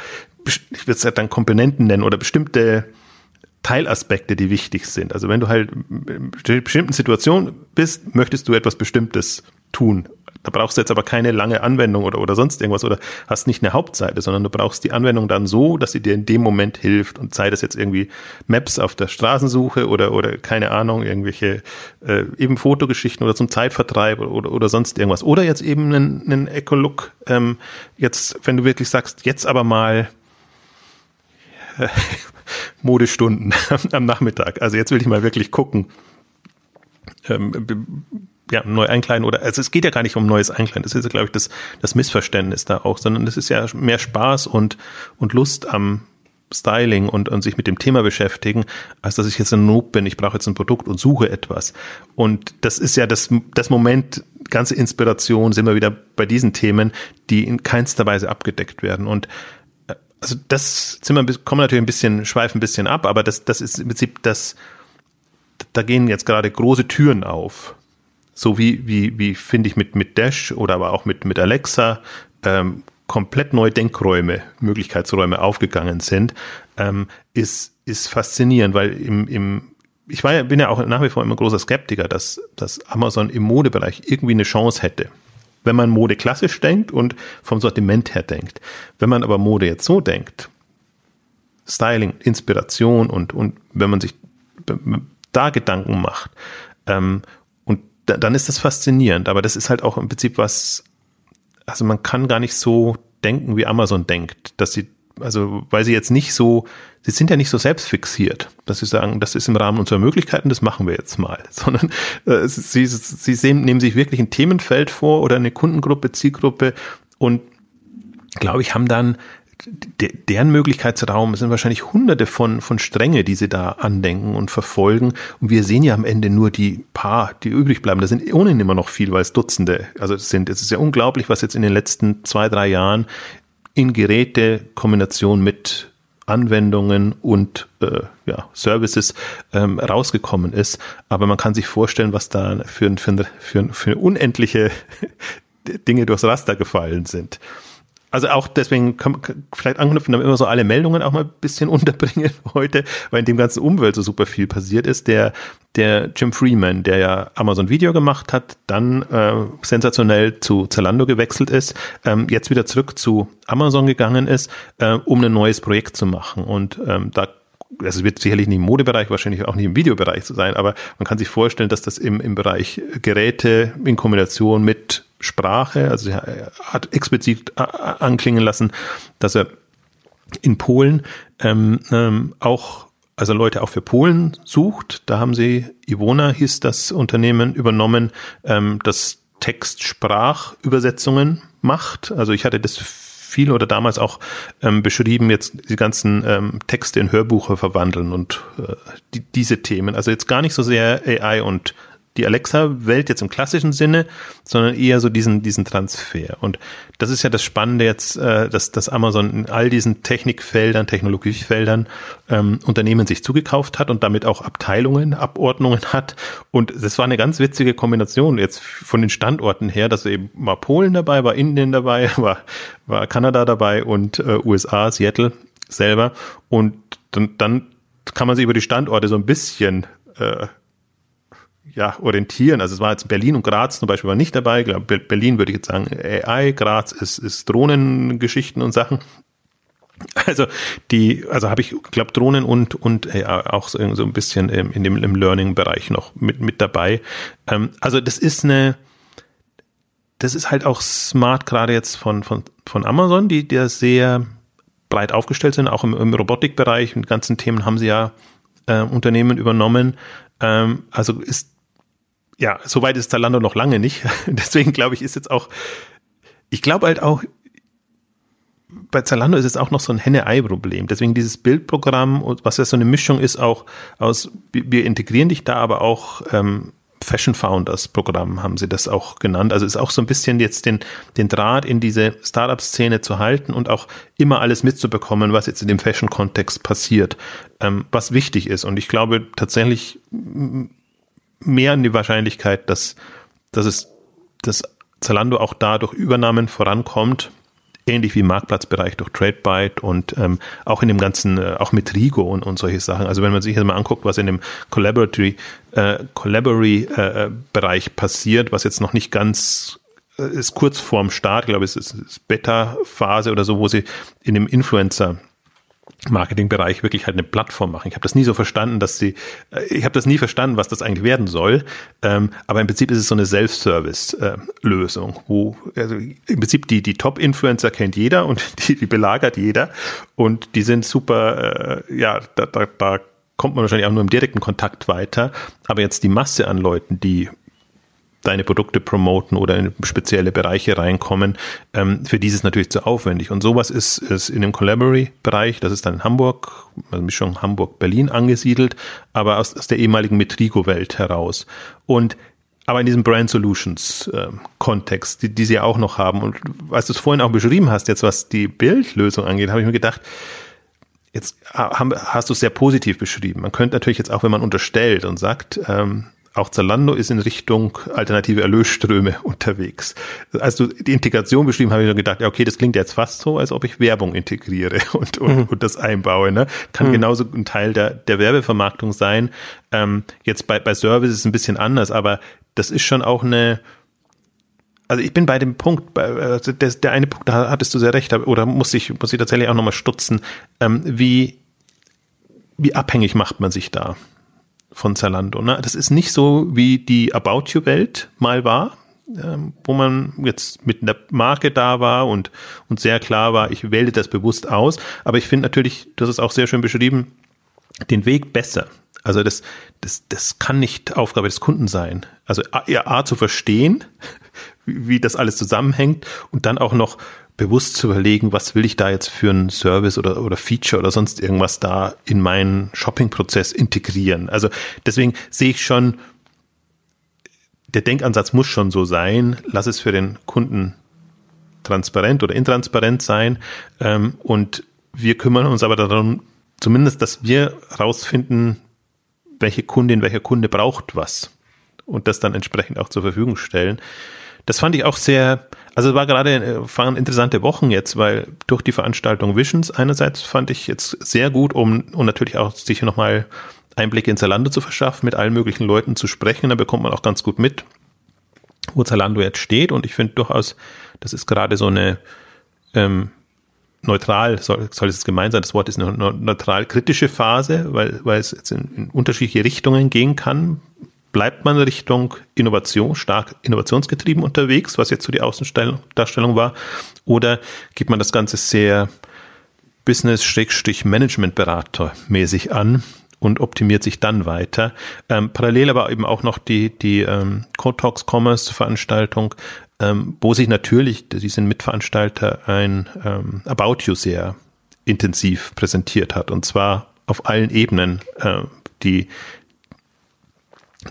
ich würde es halt dann Komponenten nennen oder bestimmte Teilaspekte, die wichtig sind. Also wenn du halt in bestimmten Situationen bist, möchtest du etwas Bestimmtes tun da brauchst du jetzt aber keine lange Anwendung oder, oder sonst irgendwas oder hast nicht eine Hauptseite, sondern du brauchst die Anwendung dann so, dass sie dir in dem Moment hilft und sei das jetzt irgendwie Maps auf der Straßensuche oder, oder keine Ahnung, irgendwelche äh, eben Fotogeschichten oder zum Zeitvertreib oder, oder, oder sonst irgendwas. Oder jetzt eben einen, einen Eco-Look, ähm, jetzt, wenn du wirklich sagst, jetzt aber mal äh, Modestunden am Nachmittag. Also jetzt will ich mal wirklich gucken. Ähm, ja, neu einkleiden oder also es geht ja gar nicht um neues Einkleiden, das ist ja, glaube ich, das, das Missverständnis da auch, sondern es ist ja mehr Spaß und, und Lust am Styling und, und sich mit dem Thema beschäftigen, als dass ich jetzt ein Noob bin, ich brauche jetzt ein Produkt und suche etwas. Und das ist ja das, das Moment, ganze Inspiration, sind wir wieder bei diesen Themen, die in keinster Weise abgedeckt werden. Und äh, also das sind wir, kommen natürlich ein bisschen, schweifen ein bisschen ab, aber das, das ist im Prinzip das, da gehen jetzt gerade große Türen auf so wie, wie, wie finde ich mit, mit Dash oder aber auch mit, mit Alexa ähm, komplett neue Denkräume, Möglichkeitsräume aufgegangen sind, ähm, ist, ist faszinierend, weil im, im ich war ja, bin ja auch nach wie vor immer großer Skeptiker, dass, dass Amazon im Modebereich irgendwie eine Chance hätte. Wenn man Mode klassisch denkt und vom Sortiment her denkt. Wenn man aber Mode jetzt so denkt, Styling, Inspiration und, und wenn man sich da Gedanken macht ähm, da, dann ist das faszinierend. Aber das ist halt auch im Prinzip was, also man kann gar nicht so denken, wie Amazon denkt, dass sie, also weil sie jetzt nicht so, sie sind ja nicht so selbstfixiert, dass sie sagen, das ist im Rahmen unserer Möglichkeiten, das machen wir jetzt mal, sondern äh, sie, sie sehen, nehmen sich wirklich ein Themenfeld vor oder eine Kundengruppe, Zielgruppe und glaube ich, haben dann de, deren Möglichkeitsraum sind wahrscheinlich hunderte von, von Stränge, die sie da andenken und verfolgen. Und wir sehen ja am Ende nur die paar, die übrig bleiben. Das sind ohnehin immer noch viel, weil es Dutzende also sind. Es ist ja unglaublich, was jetzt in den letzten zwei, drei Jahren in Geräte Kombination mit Anwendungen und äh, ja, Services ähm, rausgekommen ist. Aber man kann sich vorstellen, was da für, für, für, für unendliche Dinge durchs Raster gefallen sind also auch deswegen kann man vielleicht anknüpfen, damit wir so alle Meldungen auch mal ein bisschen unterbringen heute, weil in dem ganzen Umwelt so super viel passiert ist. Der, der Jim Freeman, der ja Amazon Video gemacht hat, dann äh, sensationell zu Zalando gewechselt ist, ähm, jetzt wieder zurück zu Amazon gegangen ist, äh, um ein neues Projekt zu machen. Und ähm, da also es wird sicherlich nicht im Modebereich, wahrscheinlich auch nicht im Videobereich sein, aber man kann sich vorstellen, dass das im, im Bereich Geräte in Kombination mit Sprache, also er hat explizit anklingen lassen, dass er in Polen ähm, ähm, auch also Leute auch für Polen sucht. Da haben sie, Ivona hieß das Unternehmen, übernommen, ähm, das Text-Sprach-Übersetzungen macht. Also ich hatte das viel oder damals auch ähm, beschrieben, jetzt die ganzen ähm, Texte in Hörbuche verwandeln und äh, die, diese Themen. Also jetzt gar nicht so sehr AI und die Alexa-Welt jetzt im klassischen Sinne, sondern eher so diesen, diesen Transfer. Und das ist ja das Spannende jetzt, äh, dass, dass Amazon in all diesen Technikfeldern, Technologiefeldern ähm, Unternehmen sich zugekauft hat und damit auch Abteilungen, Abordnungen hat. Und das war eine ganz witzige Kombination jetzt von den Standorten her, dass eben mal Polen dabei, war Indien dabei, war, war Kanada dabei und äh, USA, Seattle selber. Und dann, dann kann man sich über die Standorte so ein bisschen äh, ja, orientieren. Also es war jetzt Berlin und Graz zum Beispiel war nicht dabei. Ich glaube, Berlin würde ich jetzt sagen AI, Graz ist, ist Drohnengeschichten und Sachen. Also die, also habe ich, glaube Drohnen und und äh, auch so, so ein bisschen im, in dem im Learning-Bereich noch mit mit dabei. Ähm, also das ist eine, das ist halt auch smart gerade jetzt von von von Amazon, die die sehr breit aufgestellt sind, auch im, im Robotikbereich und ganzen Themen haben sie ja äh, Unternehmen übernommen. Ähm, also ist ja, soweit ist Zalando noch lange nicht. Deswegen glaube ich, ist jetzt auch, ich glaube halt auch, bei Zalando ist es auch noch so ein Henne-Ei-Problem. Deswegen dieses Bildprogramm, was ja so eine Mischung ist, auch aus, wir integrieren dich da, aber auch ähm, Fashion Founders Programm haben sie das auch genannt. Also ist auch so ein bisschen jetzt den, den Draht in diese Startup-Szene zu halten und auch immer alles mitzubekommen, was jetzt in dem Fashion-Kontext passiert, ähm, was wichtig ist. Und ich glaube tatsächlich mehr an die Wahrscheinlichkeit, dass, dass es, dass Zalando auch da durch Übernahmen vorankommt, ähnlich wie im Marktplatzbereich durch TradeByte und ähm, auch in dem ganzen, äh, auch mit Rigo und, und solche Sachen. Also wenn man sich jetzt mal anguckt, was in dem Collaboratory, äh, Collaboratory äh, Bereich passiert, was jetzt noch nicht ganz äh, ist kurz vorm Start, ich glaube, es ist, ist Beta-Phase oder so, wo sie in dem Influencer Marketingbereich wirklich halt eine Plattform machen. Ich habe das nie so verstanden, dass sie, äh, ich habe das nie verstanden, was das eigentlich werden soll. Ähm, aber im Prinzip ist es so eine Self-Service-Lösung, äh, wo also im Prinzip die die Top-Influencer kennt jeder und die, die belagert jeder und die sind super, äh, ja, da, da, da kommt man wahrscheinlich auch nur im direkten Kontakt weiter. Aber jetzt die Masse an Leuten, die deine Produkte promoten oder in spezielle Bereiche reinkommen. Ähm, für es natürlich zu aufwendig. Und sowas ist, ist in dem Collaborate-Bereich, das ist dann in Hamburg, also Mischung Hamburg-Berlin angesiedelt, aber aus, aus der ehemaligen Metrigo-Welt heraus. Und aber in diesem Brand Solutions äh, Kontext, die, die sie ja auch noch haben. Und als du es vorhin auch beschrieben hast, jetzt was die Bildlösung angeht, habe ich mir gedacht, jetzt hast du es sehr positiv beschrieben. Man könnte natürlich jetzt auch, wenn man unterstellt und sagt, ähm, auch Zalando ist in Richtung alternative Erlösströme unterwegs. Als du die Integration beschrieben habe ich mir gedacht, ja, okay, das klingt jetzt fast so, als ob ich Werbung integriere und, und, mhm. und das einbaue. Ne? Kann mhm. genauso ein Teil der, der Werbevermarktung sein. Ähm, jetzt bei, bei Service ist es ein bisschen anders, aber das ist schon auch eine, also ich bin bei dem Punkt, also der, der eine Punkt, da hattest du sehr recht, oder muss ich, muss ich tatsächlich auch nochmal stutzen, ähm, wie, wie abhängig macht man sich da? Von Zalando. Ne? Das ist nicht so, wie die About You-Welt mal war, ähm, wo man jetzt mit einer Marke da war und, und sehr klar war, ich wähle das bewusst aus. Aber ich finde natürlich, das ist auch sehr schön beschrieben, den Weg besser. Also das, das, das kann nicht Aufgabe des Kunden sein. Also A, A zu verstehen, wie das alles zusammenhängt und dann auch noch bewusst zu überlegen, was will ich da jetzt für einen Service oder, oder Feature oder sonst irgendwas da in meinen Shopping-Prozess integrieren. Also deswegen sehe ich schon, der Denkansatz muss schon so sein, lass es für den Kunden transparent oder intransparent sein ähm, und wir kümmern uns aber darum, zumindest, dass wir rausfinden, welche Kundin, welcher Kunde braucht was und das dann entsprechend auch zur Verfügung stellen. Das fand ich auch sehr, also es war gerade, äh, waren interessante Wochen jetzt, weil durch die Veranstaltung Visions einerseits fand ich jetzt sehr gut, um und natürlich auch sich nochmal Einblicke in Zalando zu verschaffen, mit allen möglichen Leuten zu sprechen. Da bekommt man auch ganz gut mit, wo Zalando jetzt steht. Und ich finde durchaus, das ist gerade so eine ähm, neutral, soll, soll es gemeint sein, das Wort ist eine neutral kritische Phase, weil, weil es jetzt in, in unterschiedliche Richtungen gehen kann bleibt man Richtung Innovation, stark innovationsgetrieben unterwegs, was jetzt so die Außendarstellung war, oder geht man das Ganze sehr Business-Management-Berater-mäßig an und optimiert sich dann weiter. Ähm, parallel aber eben auch noch die, die ähm, Cotalks Commerce Veranstaltung, ähm, wo sich natürlich, die sind Mitveranstalter, ein ähm, About You sehr intensiv präsentiert hat und zwar auf allen Ebenen. Äh, die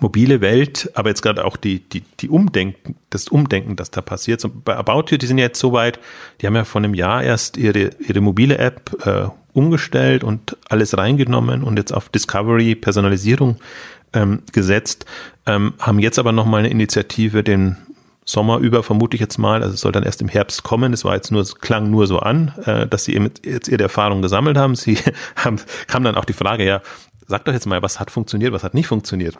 mobile Welt, aber jetzt gerade auch die, die, die Umdenken, das Umdenken, das da passiert. So, bei About You, die sind jetzt so weit, die haben ja vor einem Jahr erst ihre, ihre mobile App äh, umgestellt und alles reingenommen und jetzt auf Discovery, Personalisierung ähm, gesetzt, ähm, haben jetzt aber nochmal eine Initiative, den Sommer über, vermute ich jetzt mal, also es soll dann erst im Herbst kommen. Es war jetzt nur, es klang nur so an, äh, dass sie jetzt ihre Erfahrung gesammelt haben. Sie haben, kam dann auch die Frage, ja, sag doch jetzt mal, was hat funktioniert, was hat nicht funktioniert.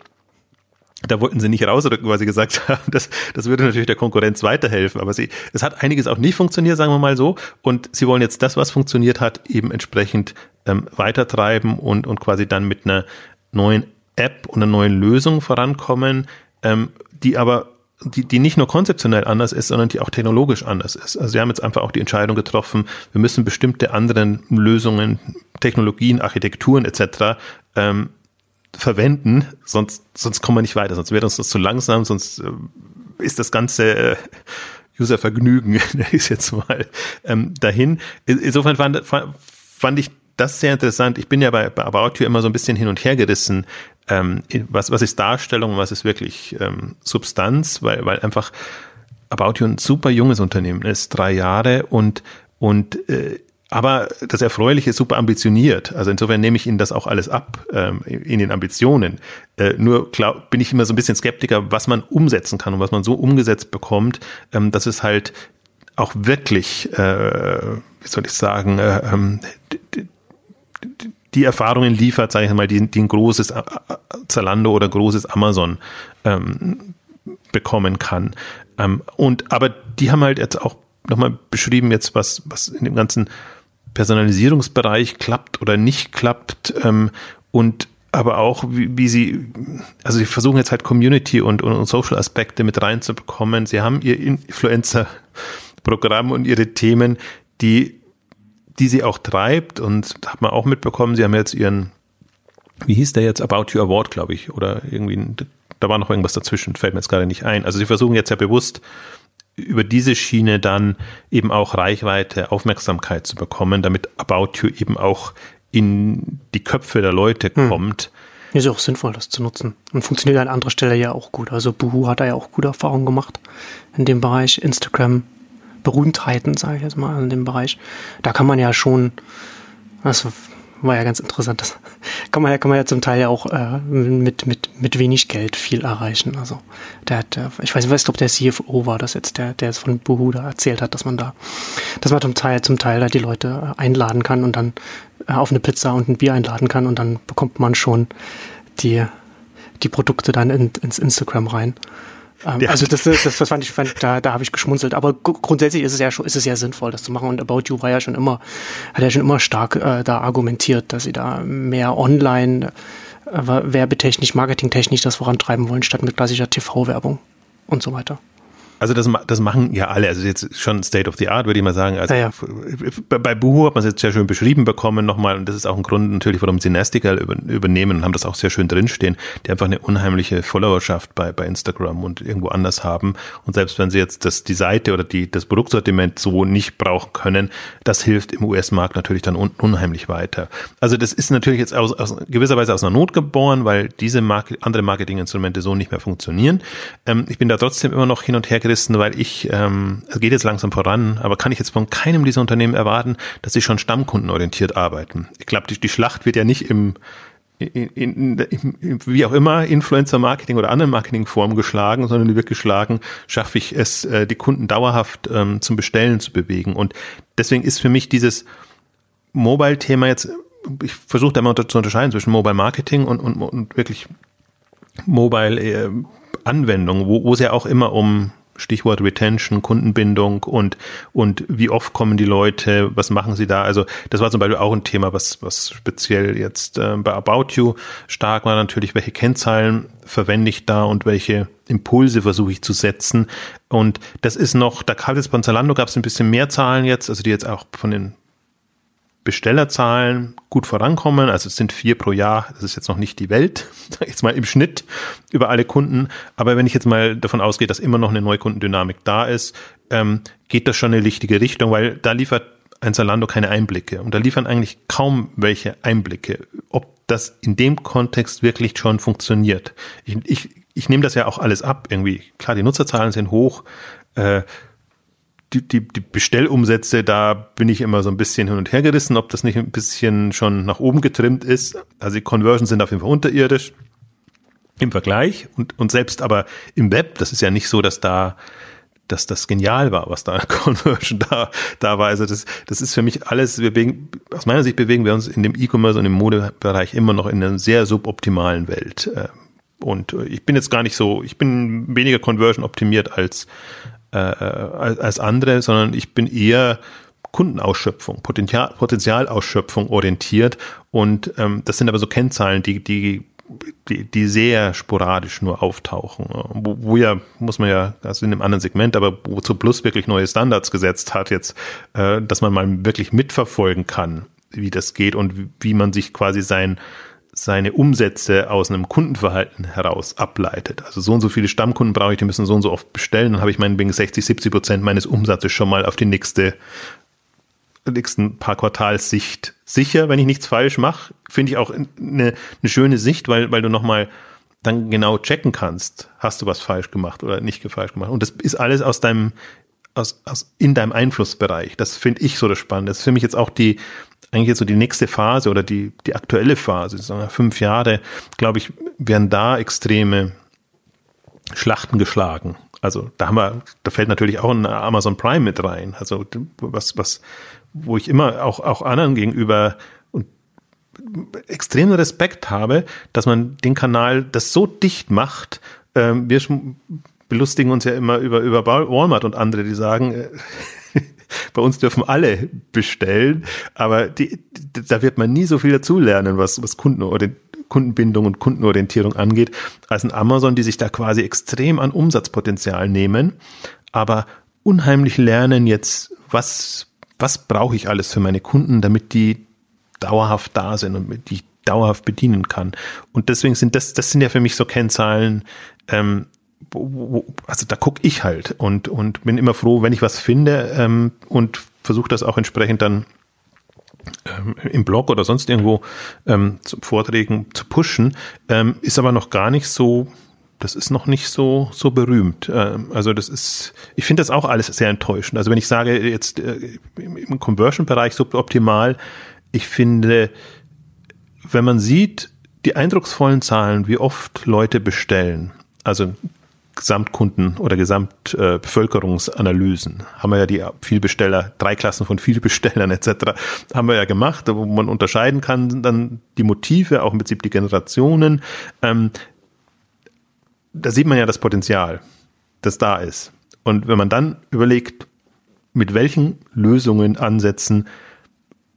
Da wollten sie nicht rausrücken, weil sie gesagt haben, das, das würde natürlich der Konkurrenz weiterhelfen. Aber sie, es hat einiges auch nicht funktioniert, sagen wir mal so. Und sie wollen jetzt das, was funktioniert hat, eben entsprechend ähm, weitertreiben und, und quasi dann mit einer neuen App und einer neuen Lösung vorankommen, ähm, die aber die, die nicht nur konzeptionell anders ist, sondern die auch technologisch anders ist. Also sie haben jetzt einfach auch die Entscheidung getroffen, wir müssen bestimmte anderen Lösungen, Technologien, Architekturen etc. Ähm, verwenden, sonst, sonst kommen wir nicht weiter, sonst wird uns das zu langsam, sonst äh, ist das ganze äh, User-Vergnügen, ist jetzt mal ähm, dahin. Insofern fand, fand ich das sehr interessant. Ich bin ja bei, bei About You immer so ein bisschen hin und her gerissen. Ähm, was, was ist Darstellung was ist wirklich ähm, Substanz, weil, weil einfach About You ein super junges Unternehmen ist, drei Jahre und, und äh, aber das Erfreuliche ist super ambitioniert. Also insofern nehme ich Ihnen das auch alles ab ähm, in den Ambitionen. Äh, nur glaub, bin ich immer so ein bisschen Skeptiker, was man umsetzen kann und was man so umgesetzt bekommt, ähm, dass es halt auch wirklich, äh, wie soll ich sagen, äh, ähm, die Erfahrungen liefert, sage ich mal, die, die ein großes äh, Zalando oder großes Amazon ähm, bekommen kann. Ähm, und aber die haben halt jetzt auch nochmal beschrieben jetzt, was, was in dem ganzen Personalisierungsbereich klappt oder nicht klappt ähm, und aber auch, wie, wie sie, also sie versuchen jetzt halt Community und, und, und Social Aspekte mit reinzubekommen. Sie haben ihr Influencer-Programm und ihre Themen, die, die sie auch treibt und hat man auch mitbekommen, sie haben jetzt ihren, wie hieß der jetzt, About You Award, glaube ich, oder irgendwie, da war noch irgendwas dazwischen, fällt mir jetzt gerade nicht ein. Also sie versuchen jetzt ja bewusst über diese Schiene dann eben auch Reichweite, Aufmerksamkeit zu bekommen, damit About You eben auch in die Köpfe der Leute hm. kommt. Ist ja auch sinnvoll, das zu nutzen. Und funktioniert an anderer Stelle ja auch gut. Also Boohoo hat da ja auch gute Erfahrungen gemacht in dem Bereich. Instagram, Berühmtheiten, sage ich jetzt mal, in dem Bereich. Da kann man ja schon, also war ja ganz interessant. Das kann man ja, kann man ja zum Teil ja auch äh, mit, mit, mit wenig Geld viel erreichen. Also der hat, äh, ich weiß nicht, ob der CFO war das jetzt, der, der es von Buhu da erzählt hat, dass man da, dass man zum Teil, zum Teil da die Leute äh, einladen kann und dann äh, auf eine Pizza und ein Bier einladen kann und dann bekommt man schon die, die Produkte dann in, ins Instagram rein. Ähm, also das, das, das fand ich, fand, da, da habe ich geschmunzelt. Aber grundsätzlich ist es ja schon, ist es ja sinnvoll, das zu machen. Und About You war ja schon immer, hat ja schon immer stark äh, da argumentiert, dass sie da mehr online, äh, werbetechnisch, marketingtechnisch das vorantreiben wollen, statt mit klassischer TV-Werbung und so weiter. Also das, das machen ja alle. Also jetzt schon State of the Art, würde ich mal sagen. Also ja, ja. Bei Buhu hat man es jetzt sehr schön beschrieben bekommen nochmal. Und das ist auch ein Grund natürlich, warum sie Nestical übernehmen und haben das auch sehr schön drinstehen, die einfach eine unheimliche Followerschaft bei, bei Instagram und irgendwo anders haben. Und selbst wenn sie jetzt das, die Seite oder die, das Produktsortiment so nicht brauchen können, das hilft im US-Markt natürlich dann un, unheimlich weiter. Also das ist natürlich jetzt aus, aus gewisser Weise aus einer Not geboren, weil diese Marke, andere Marketinginstrumente so nicht mehr funktionieren. Ähm, ich bin da trotzdem immer noch hin und her gerissen weil ich, ähm, es geht jetzt langsam voran, aber kann ich jetzt von keinem dieser Unternehmen erwarten, dass sie schon stammkundenorientiert arbeiten. Ich glaube, die, die Schlacht wird ja nicht im, in, in, in, wie auch immer, Influencer-Marketing oder anderen Marketingformen geschlagen, sondern die wird geschlagen, schaffe ich es, äh, die Kunden dauerhaft ähm, zum Bestellen zu bewegen. Und deswegen ist für mich dieses Mobile-Thema jetzt, ich versuche da immer zu unterscheiden zwischen Mobile Marketing und, und, und wirklich Mobile äh, wo, wo es ja auch immer um Stichwort Retention, Kundenbindung und, und wie oft kommen die Leute, was machen sie da? Also das war zum Beispiel auch ein Thema, was, was speziell jetzt äh, bei About You stark war, natürlich, welche Kennzahlen verwende ich da und welche Impulse versuche ich zu setzen. Und das ist noch, da gab es bei Zalando gab es ein bisschen mehr Zahlen jetzt, also die jetzt auch von den Bestellerzahlen gut vorankommen. Also es sind vier pro Jahr. Das ist jetzt noch nicht die Welt, jetzt mal im Schnitt über alle Kunden. Aber wenn ich jetzt mal davon ausgehe, dass immer noch eine Neukundendynamik da ist, ähm, geht das schon in die richtige Richtung, weil da liefert ein Zalando keine Einblicke. Und da liefern eigentlich kaum welche Einblicke, ob das in dem Kontext wirklich schon funktioniert. Ich, ich, ich nehme das ja auch alles ab irgendwie. Klar, die Nutzerzahlen sind hoch. Äh, die, die, die Bestellumsätze, da bin ich immer so ein bisschen hin und her gerissen, ob das nicht ein bisschen schon nach oben getrimmt ist. Also die Conversions sind auf jeden Fall unterirdisch im Vergleich und, und selbst aber im Web, das ist ja nicht so, dass da dass das genial war, was da Conversion da, da war. Also das, das ist für mich alles, wir bewegen, aus meiner Sicht bewegen wir uns in dem E-Commerce und im Modebereich immer noch in einer sehr suboptimalen Welt. Äh, Und ich bin jetzt gar nicht so, ich bin weniger Conversion optimiert als, äh, als, als andere, sondern ich bin eher Kundenausschöpfung, Potenzial, Potenzialausschöpfung orientiert. Und ähm, das sind aber so Kennzahlen, die, die die, die sehr sporadisch nur auftauchen. Wo, wo ja, muss man ja, also in einem anderen Segment, aber wozu Plus wirklich neue Standards gesetzt hat, jetzt, äh, dass man mal wirklich mitverfolgen kann, wie das geht und wie, wie man sich quasi sein, seine Umsätze aus einem Kundenverhalten heraus ableitet. Also so und so viele Stammkunden brauche ich, die müssen so und so oft bestellen, dann habe ich meinetwegen 60, 70 Prozent meines Umsatzes schon mal auf die nächste nächsten paar Quartalssicht sicher, wenn ich nichts falsch mache. Finde ich auch eine, eine schöne Sicht, weil, weil du nochmal dann genau checken kannst, hast du was falsch gemacht oder nicht falsch gemacht. Und das ist alles aus deinem, aus, aus in deinem Einflussbereich. Das finde ich so das Spannende. Das ist für mich jetzt auch die, eigentlich jetzt so die nächste Phase oder die, die aktuelle Phase, sagen fünf Jahre, glaube ich, werden da extreme Schlachten geschlagen. Also da haben wir, da fällt natürlich auch ein Amazon Prime mit rein. Also was, was, wo ich immer auch, auch anderen gegenüber extremen Respekt habe, dass man den Kanal das so dicht macht. Ähm, wir belustigen uns ja immer über, über Walmart und andere, die sagen, äh, bei uns dürfen alle bestellen, aber die, da wird man nie so viel dazulernen, was, was Kunden oder Kundenbindung und Kundenorientierung angeht, als ein Amazon, die sich da quasi extrem an Umsatzpotenzial nehmen, aber unheimlich lernen jetzt, was was brauche ich alles für meine Kunden, damit die dauerhaft da sind und die ich dauerhaft bedienen kann. Und deswegen sind das, das sind ja für mich so Kennzahlen, ähm, also da gucke ich halt und, und bin immer froh, wenn ich was finde ähm, und versuche das auch entsprechend dann ähm, im Blog oder sonst irgendwo ähm, zu Vorträgen zu pushen, ähm, ist aber noch gar nicht so das ist noch nicht so, so berühmt. Ähm, also das ist, ich finde das auch alles sehr enttäuschend. Also wenn ich sage, jetzt äh, im Conversion-Bereich suboptimal, ich finde, wenn man sieht, die eindrucksvollen Zahlen, wie oft Leute bestellen, also Gesamtkunden oder Gesamtbevölkerungsanalysen, äh, haben wir ja die Vielbesteller, drei Klassen von Vielbestellern etc. haben wir ja gemacht, wo man unterscheiden kann, dann die Motive, auch im Prinzip die Generationen. Ähm, da sieht man ja das Potenzial, das da ist. Und wenn man dann überlegt, mit welchen Lösungen, Ansätzen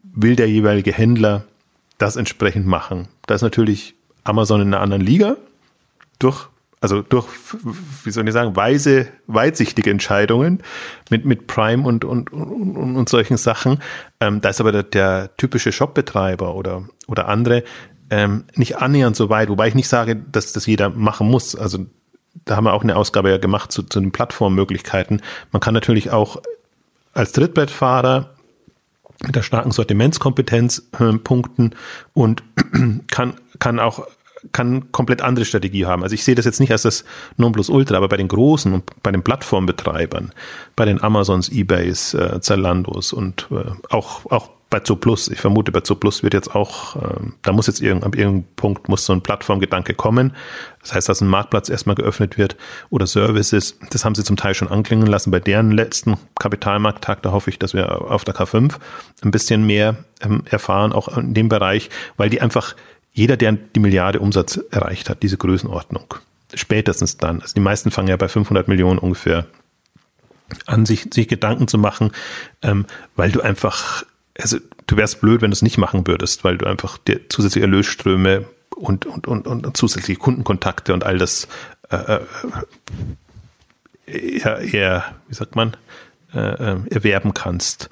will der jeweilige Händler das entsprechend machen, da ist natürlich Amazon in einer anderen Liga durch also durch, wie soll ich sagen, weise, weitsichtige Entscheidungen mit, mit Prime und, und, und, und solchen Sachen. Ähm, da ist aber der, der typische Shopbetreiber oder, oder andere ähm, nicht annähernd so weit, wobei ich nicht sage, dass das jeder machen muss. Also da haben wir auch eine Ausgabe ja gemacht zu, zu den Plattformmöglichkeiten. Man kann natürlich auch als Trittbrettfahrer mit der starken Sortimentskompetenz äh, punkten und kann, kann auch kann komplett andere Strategie haben. Also ich sehe das jetzt nicht als das Nonplusultra, aber bei den großen und bei den Plattformbetreibern, bei den Amazons, Ebays, äh, Zalandos und äh, auch, auch bei Zooplus, ich vermute, bei Zooplus wird jetzt auch, äh, da muss jetzt irgend, ab irgendeinem Punkt muss so ein Plattformgedanke kommen. Das heißt, dass ein Marktplatz erstmal geöffnet wird oder Services. Das haben sie zum Teil schon anklingen lassen bei deren letzten Kapitalmarkttag. Da hoffe ich, dass wir auf der K5 ein bisschen mehr ähm, erfahren, auch in dem Bereich, weil die einfach jeder, der die Milliarde Umsatz erreicht hat, diese Größenordnung, spätestens dann, also die meisten fangen ja bei 500 Millionen ungefähr an, sich, sich Gedanken zu machen, ähm, weil du einfach also du wärst blöd, wenn du es nicht machen würdest, weil du einfach dir zusätzliche Erlösströme und, und, und, und zusätzliche Kundenkontakte und all das äh, äh eher, eher, wie sagt man, äh, äh, erwerben kannst.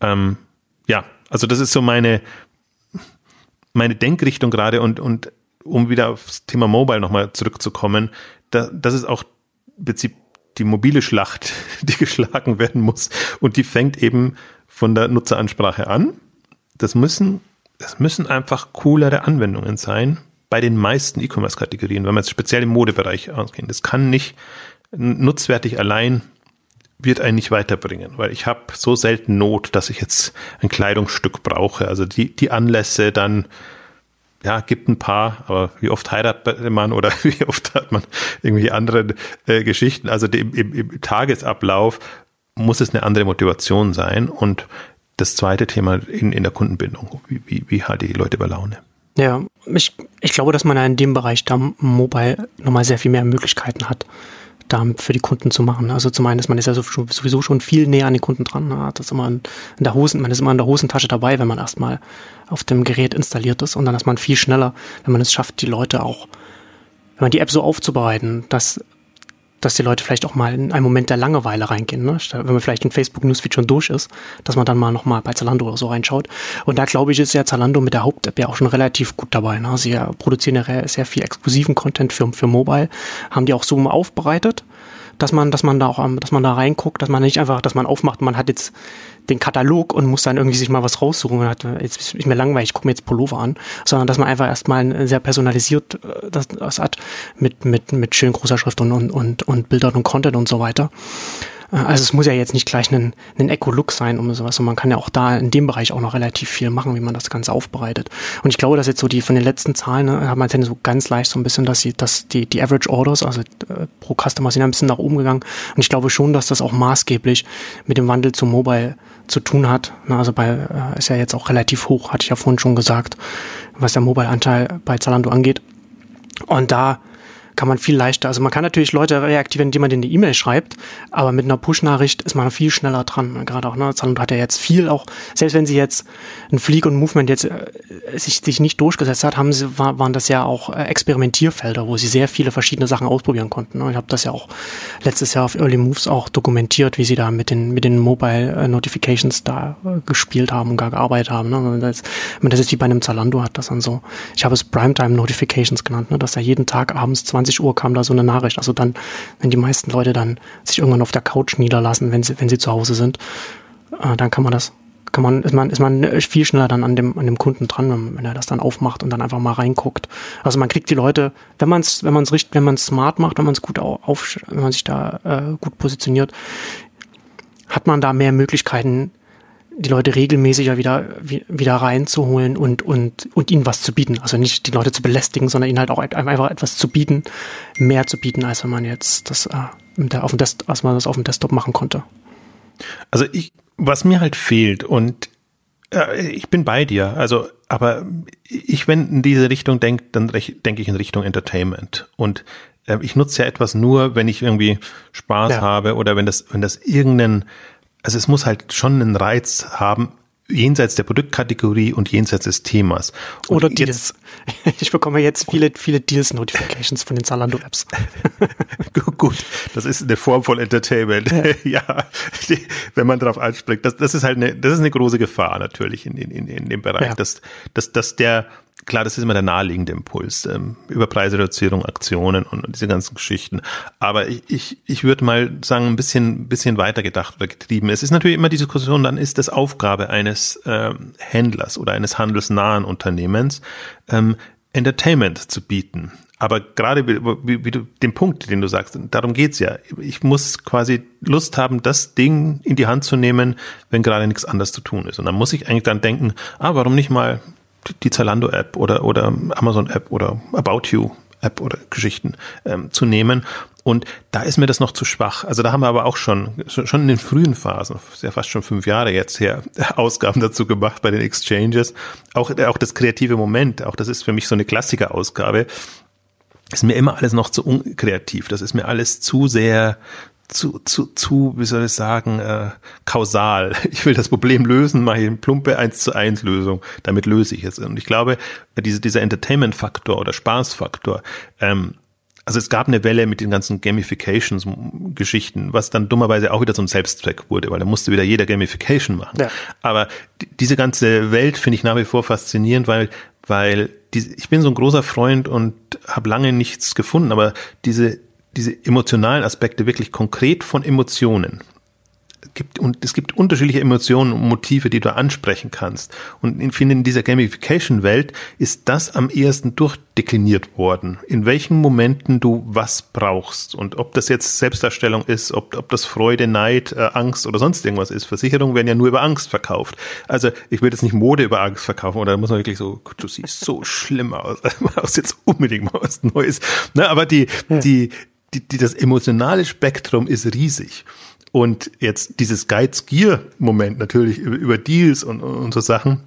Ähm, ja, also das ist so meine, meine Denkrichtung gerade und, und um wieder aufs Thema Mobile nochmal zurückzukommen, da, das ist auch im Prinzip die mobile Schlacht, die geschlagen werden muss. Und die fängt eben von der Nutzeransprache an. Das müssen, das müssen einfach coolere Anwendungen sein bei den meisten E-Commerce-Kategorien, wenn wir jetzt speziell im Modebereich ausgehen. Das kann nicht nutzwertig allein wird einen nicht weiterbringen, weil ich habe so selten Not, dass ich jetzt ein Kleidungsstück brauche. Also die, die Anlässe dann, ja, gibt ein paar, aber wie oft heiratet man oder wie oft hat man irgendwie andere äh, Geschichten. Also im, im, im Tagesablauf muss es eine andere Motivation sein. Und das zweite Thema in, in der Kundenbindung. Wie, wie, wie halte ich die Leute bei Laune? Ja, ich, ich glaube, dass man in dem Bereich da Mobile nochmal sehr viel mehr Möglichkeiten hat, da für die Kunden zu machen. Also zum einen ist man ist ja sowieso schon viel näher an den Kunden dran. Hat das immer in, der Hosen, man ist immer in der Hosentasche dabei, wenn man erstmal auf dem Gerät installiert ist und dann ist man viel schneller, wenn man es schafft, die Leute auch, wenn man die App so aufzubereiten, dass dass die Leute vielleicht auch mal in einen Moment der Langeweile reingehen, ne? wenn man vielleicht ein Facebook Newsfeed schon durch ist, dass man dann mal nochmal bei Zalando oder so reinschaut. Und da glaube ich, ist ja Zalando mit der Haupt-App ja auch schon relativ gut dabei. Ne? Sie produzieren ja sehr viel exklusiven Content für, für Mobile, haben die auch so aufbereitet dass man, dass man da auch, dass man da reinguckt, dass man nicht einfach, dass man aufmacht, man hat jetzt den Katalog und muss dann irgendwie sich mal was raussuchen und hat, jetzt ist mir langweilig, ich gucke mir jetzt Pullover an, sondern dass man einfach erstmal sehr personalisiert äh, das, das hat mit, mit, mit schön großer Schrift und, und, und, und Bildern und Content und so weiter. Also es muss ja jetzt nicht gleich ein, ein Eco-Look sein um sowas. Und man kann ja auch da in dem Bereich auch noch relativ viel machen, wie man das Ganze aufbereitet. Und ich glaube, dass jetzt so die von den letzten Zahlen, ne, hat man so ganz leicht so ein bisschen, dass sie, dass die, die Average Orders, also äh, pro Customer sind ein bisschen nach oben gegangen. Und ich glaube schon, dass das auch maßgeblich mit dem Wandel zum Mobile zu tun hat. Na, also bei, äh, ist ja jetzt auch relativ hoch, hatte ich ja vorhin schon gesagt, was der Mobile-Anteil bei Zalando angeht. Und da kann man viel leichter, also man kann natürlich Leute reaktivieren, indem man denen eine E-Mail schreibt, aber mit einer Push-Nachricht ist man viel schneller dran. Gerade auch, ne, Zalando hat ja jetzt viel auch, selbst wenn sie jetzt ein Fleek und Movement jetzt äh, sich, sich nicht durchgesetzt hat, haben sie, war, waren das ja auch äh, Experimentierfelder, wo sie sehr viele verschiedene Sachen ausprobieren konnten. Ne? Ich habe das ja auch letztes Jahr auf Early Moves auch dokumentiert, wie sie da mit den, mit den Mobile äh, Notifications da äh, gespielt haben und gar gearbeitet haben. Ne? Das, das ist wie bei einem Zalando hat das dann so. Ich habe es Primetime Notifications genannt, ne? dass er jeden Tag abends 20 20 Uhr kam da so eine Nachricht. Also dann, wenn die meisten Leute dann sich irgendwann auf der Couch niederlassen, wenn sie, wenn sie zu Hause sind, äh, dann kann man das, kann man, ist man, ist man viel schneller dann an dem, an dem Kunden dran, wenn er das dann aufmacht und dann einfach mal reinguckt. Also man kriegt die Leute, wenn man es, wenn man es richtig, wenn man es smart macht, wenn man es gut auf, wenn man sich da äh, gut positioniert, hat man da mehr Möglichkeiten, die Leute regelmäßiger wieder, wieder reinzuholen und, und, und ihnen was zu bieten. Also nicht die Leute zu belästigen, sondern ihnen halt auch einfach etwas zu bieten, mehr zu bieten, als wenn man jetzt das, äh, auf dem Desktop, als man das auf dem Desktop machen konnte. Also ich, was mir halt fehlt und äh, ich bin bei dir, also, aber ich, wenn in diese Richtung denke, dann denke ich in Richtung Entertainment und äh, ich nutze ja etwas nur, wenn ich irgendwie Spaß ja. habe oder wenn das, wenn das irgendeinen also es muss halt schon einen Reiz haben, jenseits der Produktkategorie und jenseits des Themas. Und Oder Deals. Ich bekomme jetzt viele, viele Deals-Notifications von den Zalando-Apps. Gut, das ist eine Form von Entertainment. Ja, ja die, wenn man darauf anspricht. Das, das ist halt eine, das ist eine große Gefahr natürlich in, in, in dem Bereich, ja. dass, dass, dass der, klar, das ist immer der naheliegende Impuls, ähm, über Preisreduzierung, Aktionen und, und diese ganzen Geschichten. Aber ich, ich, ich würde mal sagen, ein bisschen, bisschen weiter gedacht oder getrieben. Es ist natürlich immer die Diskussion, dann ist das Aufgabe eines ähm, Händlers oder eines handelsnahen Unternehmens, ähm, Entertainment zu bieten. Aber gerade wie, wie, du den Punkt, den du sagst, darum geht's ja. Ich muss quasi Lust haben, das Ding in die Hand zu nehmen, wenn gerade nichts anderes zu tun ist. Und dann muss ich eigentlich dann denken, ah, warum nicht mal die Zalando-App oder, oder Amazon-App oder About You-App oder Geschichten ähm, zu nehmen. Und da ist mir das noch zu schwach. Also da haben wir aber auch schon, schon in den frühen Phasen, ja fast schon fünf Jahre jetzt her, Ausgaben dazu gemacht bei den Exchanges. Auch, auch das kreative Moment, auch das ist für mich so eine Klassiker-Ausgabe, ist mir immer alles noch zu unkreativ. Das ist mir alles zu sehr, zu, zu, zu, wie soll ich sagen, äh, kausal. Ich will das Problem lösen, mache ich eine plumpe 1 zu 1 Lösung, damit löse ich es. Und ich glaube, diese, dieser Entertainment-Faktor oder Spaßfaktor, ähm, also es gab eine Welle mit den ganzen Gamifications-Geschichten, was dann dummerweise auch wieder so ein Selbstzweck wurde, weil da musste wieder jeder Gamification machen. Ja. Aber diese ganze Welt finde ich nach wie vor faszinierend, weil, weil die, ich bin so ein großer Freund und habe lange nichts gefunden, aber diese diese emotionalen Aspekte wirklich konkret von Emotionen gibt und es gibt unterschiedliche Emotionen und Motive, die du ansprechen kannst. Und ich finde, in dieser Gamification-Welt ist das am ehesten durchdekliniert worden. In welchen Momenten du was brauchst und ob das jetzt Selbstdarstellung ist, ob, ob das Freude, Neid, äh, Angst oder sonst irgendwas ist. Versicherungen werden ja nur über Angst verkauft. Also ich will jetzt nicht Mode über Angst verkaufen oder da muss man wirklich so, du siehst so schlimm aus, aus jetzt unbedingt mal was Neues. Ne, aber die, die, die, die, das emotionale Spektrum ist riesig. Und jetzt dieses Geiz-Gier-Moment natürlich über, über Deals und, und so Sachen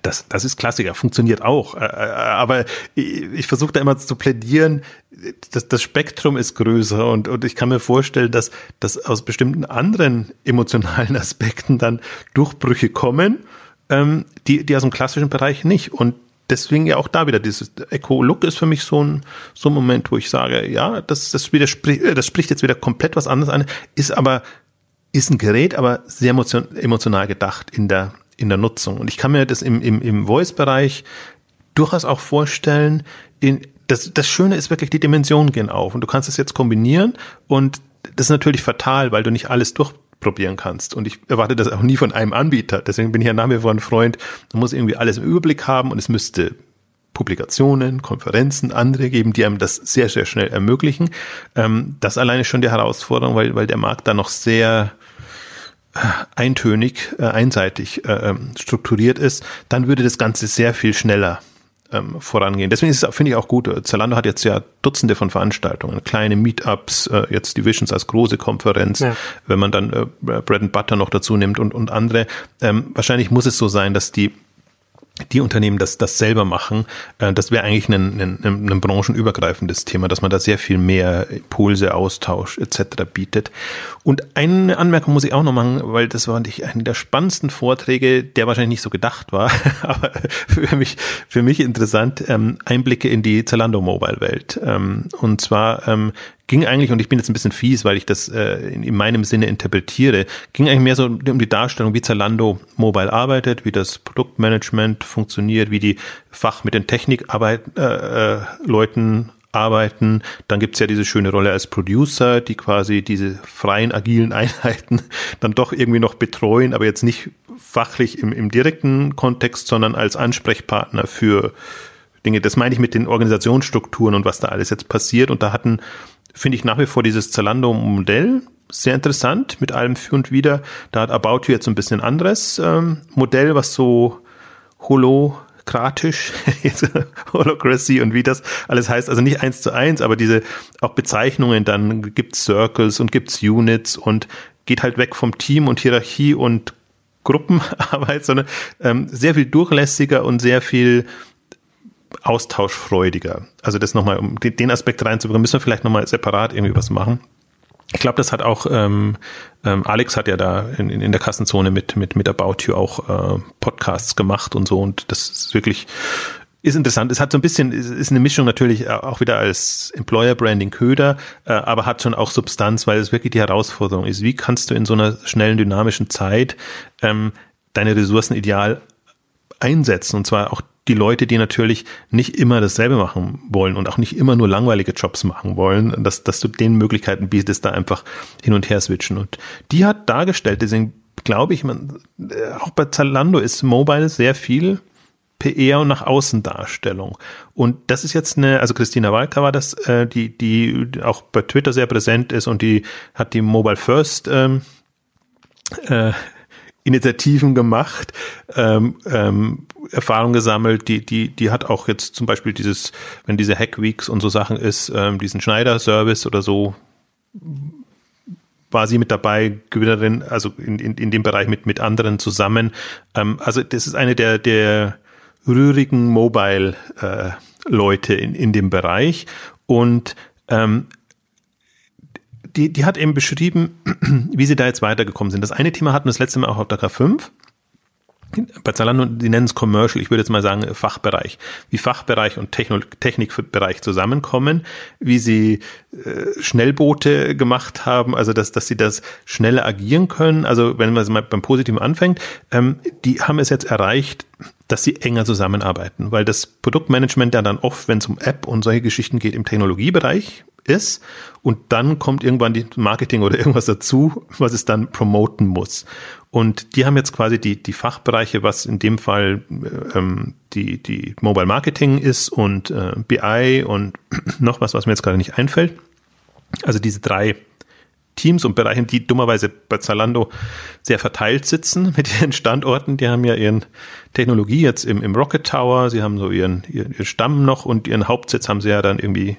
Das, das ist Klassiker, funktioniert auch. Aber ich versuche da immer zu plädieren, das, das Spektrum ist größer und, und ich kann mir vorstellen, dass, dass aus bestimmten anderen emotionalen Aspekten dann Durchbrüche kommen, ähm, die, die aus dem klassischen Bereich nicht. Und deswegen ja auch da wieder dieses Echo-Look ist für mich so ein, so ein Moment, wo ich sage, ja, das, das widerspricht, das spricht jetzt wieder komplett was anderes an, ist aber, ist ein Gerät, aber sehr emotional gedacht in der, in der Nutzung. Und ich kann mir das im, im, im Voice-Bereich durchaus auch vorstellen, in, das, das Schöne ist wirklich, die Dimensionen gehen auf und du kannst es jetzt kombinieren und das ist natürlich fatal, weil du nicht alles durchprobieren kannst. Und ich erwarte das auch nie von einem Anbieter. Deswegen bin ich ja nach wie vor ein Freund. Man muss irgendwie alles im Überblick haben und es müsste Publikationen, Konferenzen, andere geben, die einem das sehr, sehr schnell ermöglichen. Ähm, das alleine ist schon die Herausforderung, weil, weil der Markt da noch sehr eintönig, äh, einseitig äh, ähm, strukturiert ist, dann würde das Ganze sehr viel schneller ähm, vorangehen. Deswegen ist es, finde ich, auch gut. Zalando hat jetzt ja Dutzende von Veranstaltungen, kleine Meetups, äh, jetzt Divisions als große Konferenz, ja. wenn man dann äh, Bread and Butter noch dazu nimmt und, und andere. Ähm, wahrscheinlich muss es so sein, dass die die Unternehmen das, das selber machen, äh, das wäre eigentlich ein, ein, ein branchenübergreifendes Thema, dass man da sehr viel mehr Impulse, Austausch etc. bietet. Und eine Anmerkung muss ich auch noch machen, weil das war nicht einer der spannendsten Vorträge, der wahrscheinlich nicht so gedacht war, aber für mich, für mich interessant, ähm, Einblicke in die Zalando Mobile Welt. Ähm, und zwar ähm, ging eigentlich, und ich bin jetzt ein bisschen fies, weil ich das äh, in, in, meinem Sinne interpretiere, ging eigentlich mehr so um die Darstellung, wie Zalando Mobile arbeitet, wie das Produktmanagement funktioniert, wie die Fach mit den Technikleuten äh, äh, arbeiten. Dann gibt's ja diese schöne Rolle als Producer, die quasi diese freien, agilen Einheiten dann doch irgendwie noch betreuen, aber jetzt nicht fachlich im, im direkten Kontext, sondern als Ansprechpartner für Dinge. Das meine ich mit den Organisationsstrukturen und was da alles jetzt passiert. Und da hatten finde ich nach wie vor dieses Zalando-Modell sehr interessant mit allem für und wieder. Da hat About You jetzt ein bisschen anderes ähm, Modell, was so holokratisch, Holocracy und wie das alles heißt, also nicht eins zu eins, aber diese auch Bezeichnungen, dann gibt's Circles und gibt's Units und geht halt weg vom Team und Hierarchie und Gruppenarbeit, sondern ähm, sehr viel durchlässiger und sehr viel austauschfreudiger. Also das nochmal, um den Aspekt reinzubringen, müssen wir vielleicht nochmal separat irgendwie was machen. Ich glaube, das hat auch, ähm, ähm, Alex hat ja da in, in der Kassenzone mit, mit, mit About You auch äh, Podcasts gemacht und so und das ist wirklich, ist interessant. Es hat so ein bisschen, ist eine Mischung natürlich auch wieder als Employer Branding Köder, äh, aber hat schon auch Substanz, weil es wirklich die Herausforderung ist. Wie kannst du in so einer schnellen, dynamischen Zeit ähm, deine Ressourcen ideal einsetzen und zwar auch die Leute, die natürlich nicht immer dasselbe machen wollen und auch nicht immer nur langweilige Jobs machen wollen, dass, dass du denen Möglichkeiten bietest, da einfach hin und her switchen. Und die hat dargestellt, deswegen glaube ich, man, äh, auch bei Zalando ist Mobile sehr viel PR und nach außen Darstellung. Und das ist jetzt eine, also Christina Walker war das, äh, die, die auch bei Twitter sehr präsent ist und die hat die Mobile First ähm, äh, Initiativen gemacht, ähm, ähm, Erfahrung gesammelt, die, die, die hat auch jetzt zum Beispiel dieses, wenn diese Hack Weeks und so Sachen ist, ähm, diesen Schneider-Service oder so, war sie mit dabei, Gewinnerin, also in, in, in dem Bereich mit, mit anderen zusammen. Ähm, also das ist eine der, der rührigen Mobile-Leute äh, in, in dem Bereich und ähm, die, die hat eben beschrieben, wie sie da jetzt weitergekommen sind. Das eine Thema hatten wir das letzte Mal auch auf der K5. Bei Zalando, die nennen es Commercial, ich würde jetzt mal sagen Fachbereich. Wie Fachbereich und Techno Technikbereich zusammenkommen, wie sie äh, Schnellboote gemacht haben, also dass, dass sie das schneller agieren können. Also wenn man mal beim Positiven anfängt, ähm, die haben es jetzt erreicht, dass sie enger zusammenarbeiten, weil das Produktmanagement ja dann oft, wenn es um App und solche Geschichten geht, im Technologiebereich ist und dann kommt irgendwann die Marketing oder irgendwas dazu, was es dann promoten muss. Und die haben jetzt quasi die, die Fachbereiche, was in dem Fall ähm, die, die Mobile Marketing ist und äh, BI und noch was, was mir jetzt gerade nicht einfällt. Also diese drei Teams und Bereiche, die dummerweise bei Zalando sehr verteilt sitzen mit ihren Standorten. Die haben ja ihren Technologie jetzt im, im Rocket Tower, sie haben so ihren, ihren, ihren Stamm noch und ihren Hauptsitz haben sie ja dann irgendwie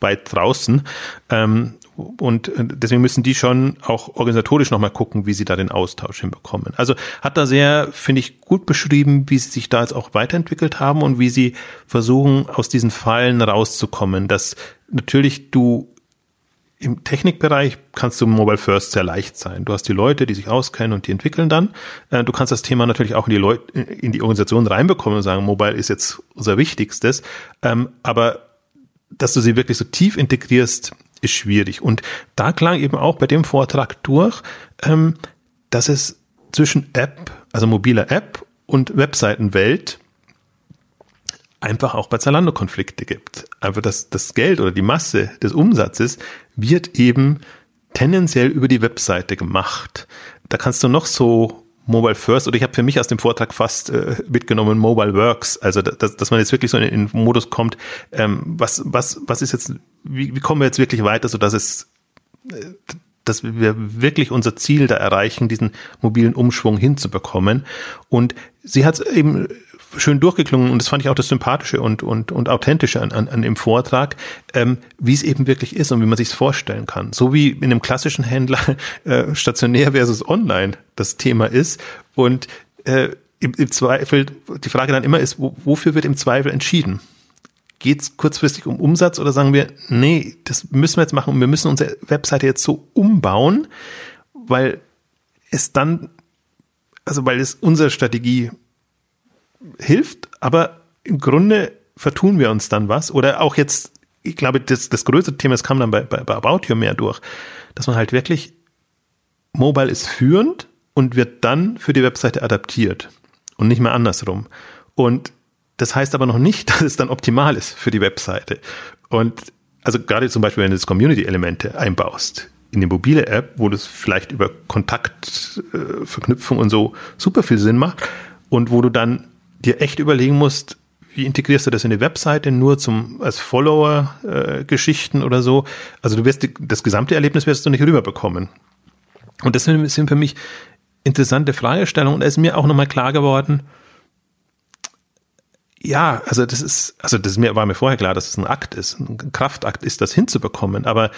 weit draußen, ähm, und deswegen müssen die schon auch organisatorisch nochmal gucken, wie sie da den Austausch hinbekommen. Also hat da sehr, finde ich, gut beschrieben, wie sie sich da jetzt auch weiterentwickelt haben und wie sie versuchen, aus diesen Fallen rauszukommen, dass natürlich du im Technikbereich kannst du Mobile First sehr leicht sein. Du hast die Leute, die sich auskennen und die entwickeln dann. Äh, du kannst das Thema natürlich auch in die Leute, in die Organisation reinbekommen und sagen, Mobile ist jetzt unser Wichtigstes. Ähm, aber dass du sie wirklich so tief integrierst, ist schwierig. Und da klang eben auch bei dem Vortrag durch, ähm, dass es zwischen App, also mobiler App und Webseitenwelt einfach auch bei Zalando Konflikte gibt. Einfach das, das Geld oder die Masse des Umsatzes wird eben tendenziell über die Webseite gemacht. Da kannst du noch so Mobile First oder ich habe für mich aus dem Vortrag fast äh, mitgenommen Mobile Works, also dass, dass man jetzt wirklich so in den Modus kommt, ähm, was was was ist jetzt, wie, wie kommen wir jetzt wirklich weiter, so dass es äh, dass wir wirklich unser Ziel da erreichen, diesen mobilen Umschwung hinzubekommen. Und sie hat eben schön durchgeklungen und das fand ich auch das Sympathische und, und, und Authentische an, an, an dem Vortrag, ähm, wie es eben wirklich ist und wie man sich es vorstellen kann. So wie in einem klassischen Händler äh, stationär versus online das Thema ist und äh, im, im Zweifel, die Frage dann immer ist, wo, wofür wird im Zweifel entschieden? Geht es kurzfristig um Umsatz oder sagen wir, nee, das müssen wir jetzt machen und wir müssen unsere Webseite jetzt so umbauen, weil es dann, also weil es unsere Strategie hilft, aber im Grunde vertun wir uns dann was. Oder auch jetzt, ich glaube, das, das größte Thema, das kam dann bei, bei, bei About You mehr durch, dass man halt wirklich, Mobile ist führend und wird dann für die Webseite adaptiert und nicht mehr andersrum. Und das heißt aber noch nicht, dass es dann optimal ist für die Webseite. Und also gerade zum Beispiel, wenn du das Community-Elemente einbaust in die mobile App, wo das vielleicht über Kontaktverknüpfung äh, und so super viel Sinn macht und wo du dann dir echt überlegen musst, wie integrierst du das in die Webseite nur zum als Follower äh, Geschichten oder so. Also du wirst die, das gesamte Erlebnis wirst du nicht rüberbekommen. Und das sind, für mich interessante Fragestellungen. Und da ist mir auch nochmal klar geworden, ja, also das ist, also das mir, war mir vorher klar, dass es ein Akt ist, ein Kraftakt ist, das hinzubekommen. Aber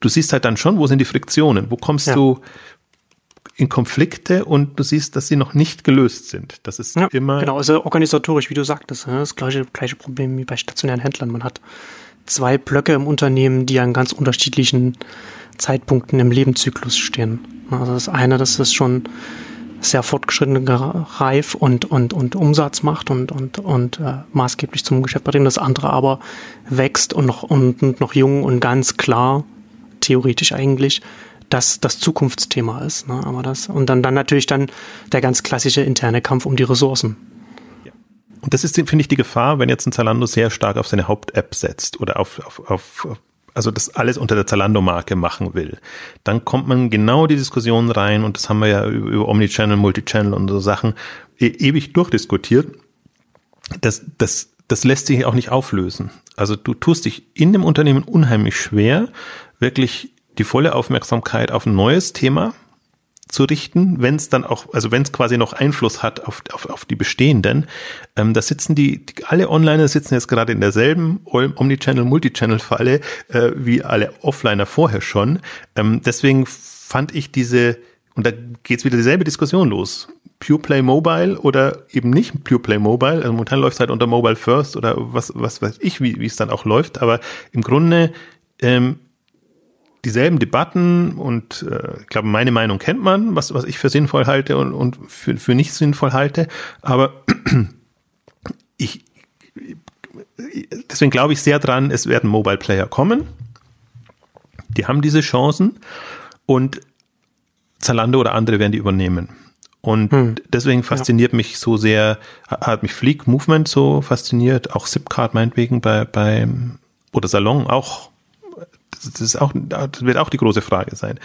du siehst halt dann schon, wo sind die Friktionen? Wo kommst ja. du, in Konflikte und du siehst, dass sie noch nicht gelöst sind. Das ist ja, immer. Genau, also organisatorisch, wie du sagtest, das gleiche, gleiche Problem wie bei stationären Händlern. Man hat zwei Blöcke im Unternehmen, die an ganz unterschiedlichen Zeitpunkten im Lebenszyklus stehen. Also das eine, das ist schon sehr fortgeschritten reif und, und, und Umsatz macht und, und, und äh, maßgeblich zum Geschäft bringt. Das andere aber wächst und noch, und, und noch jung und ganz klar, theoretisch eigentlich, das das Zukunftsthema ist. Ne? Aber das, und dann, dann natürlich dann der ganz klassische interne Kampf um die Ressourcen. Und das ist, finde ich, die Gefahr, wenn jetzt ein Zalando sehr stark auf seine Haupt-App setzt oder auf, auf, auf, also das alles unter der Zalando-Marke machen will, dann kommt man genau die Diskussion rein und das haben wir ja über, über Omnichannel, Multichannel und so Sachen e ewig durchdiskutiert. Das, das, das lässt sich auch nicht auflösen. Also du tust dich in dem Unternehmen unheimlich schwer, wirklich die volle Aufmerksamkeit auf ein neues Thema zu richten, wenn es dann auch, also wenn es quasi noch Einfluss hat auf, auf, auf die bestehenden. Ähm, da sitzen die, die, alle Onliner sitzen jetzt gerade in derselben Omnichannel, Multichannel-Falle äh, wie alle Offliner vorher schon. Ähm, deswegen fand ich diese, und da geht's wieder dieselbe Diskussion los. Pure Play Mobile oder eben nicht Pure Play Mobile. Also momentan läuft es halt unter Mobile First oder was, was weiß ich, wie es dann auch läuft. Aber im Grunde ähm, dieselben Debatten und äh, ich glaube, meine Meinung kennt man, was, was ich für sinnvoll halte und, und für, für nicht sinnvoll halte. Aber ich, deswegen glaube ich sehr dran, es werden Mobile Player kommen. Die haben diese Chancen und Zalando oder andere werden die übernehmen. Und hm. deswegen fasziniert ja. mich so sehr, hat mich Fleek Movement so fasziniert, auch Zipcard meinetwegen bei, bei oder Salon auch das, ist auch, das wird auch die große Frage sein.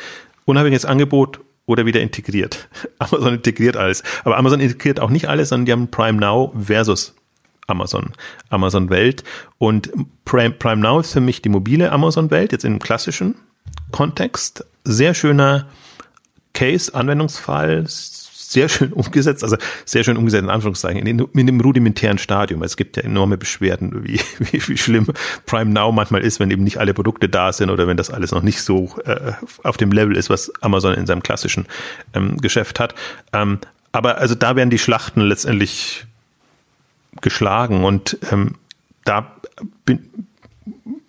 Unabhängiges Angebot oder wieder integriert. Amazon integriert alles. Aber Amazon integriert auch nicht alles, sondern die haben Prime Now versus Amazon, Amazon Welt. Und Prime, Prime Now ist für mich die mobile Amazon Welt, jetzt im klassischen Kontext. Sehr schöner Case, Anwendungsfall, sehr schön umgesetzt, also sehr schön umgesetzt in Anführungszeichen, in, in dem rudimentären Stadium. Es gibt ja enorme Beschwerden, wie, wie, wie schlimm Prime Now manchmal ist, wenn eben nicht alle Produkte da sind oder wenn das alles noch nicht so äh, auf dem Level ist, was Amazon in seinem klassischen ähm, Geschäft hat. Ähm, aber also da werden die Schlachten letztendlich geschlagen und ähm, da bin,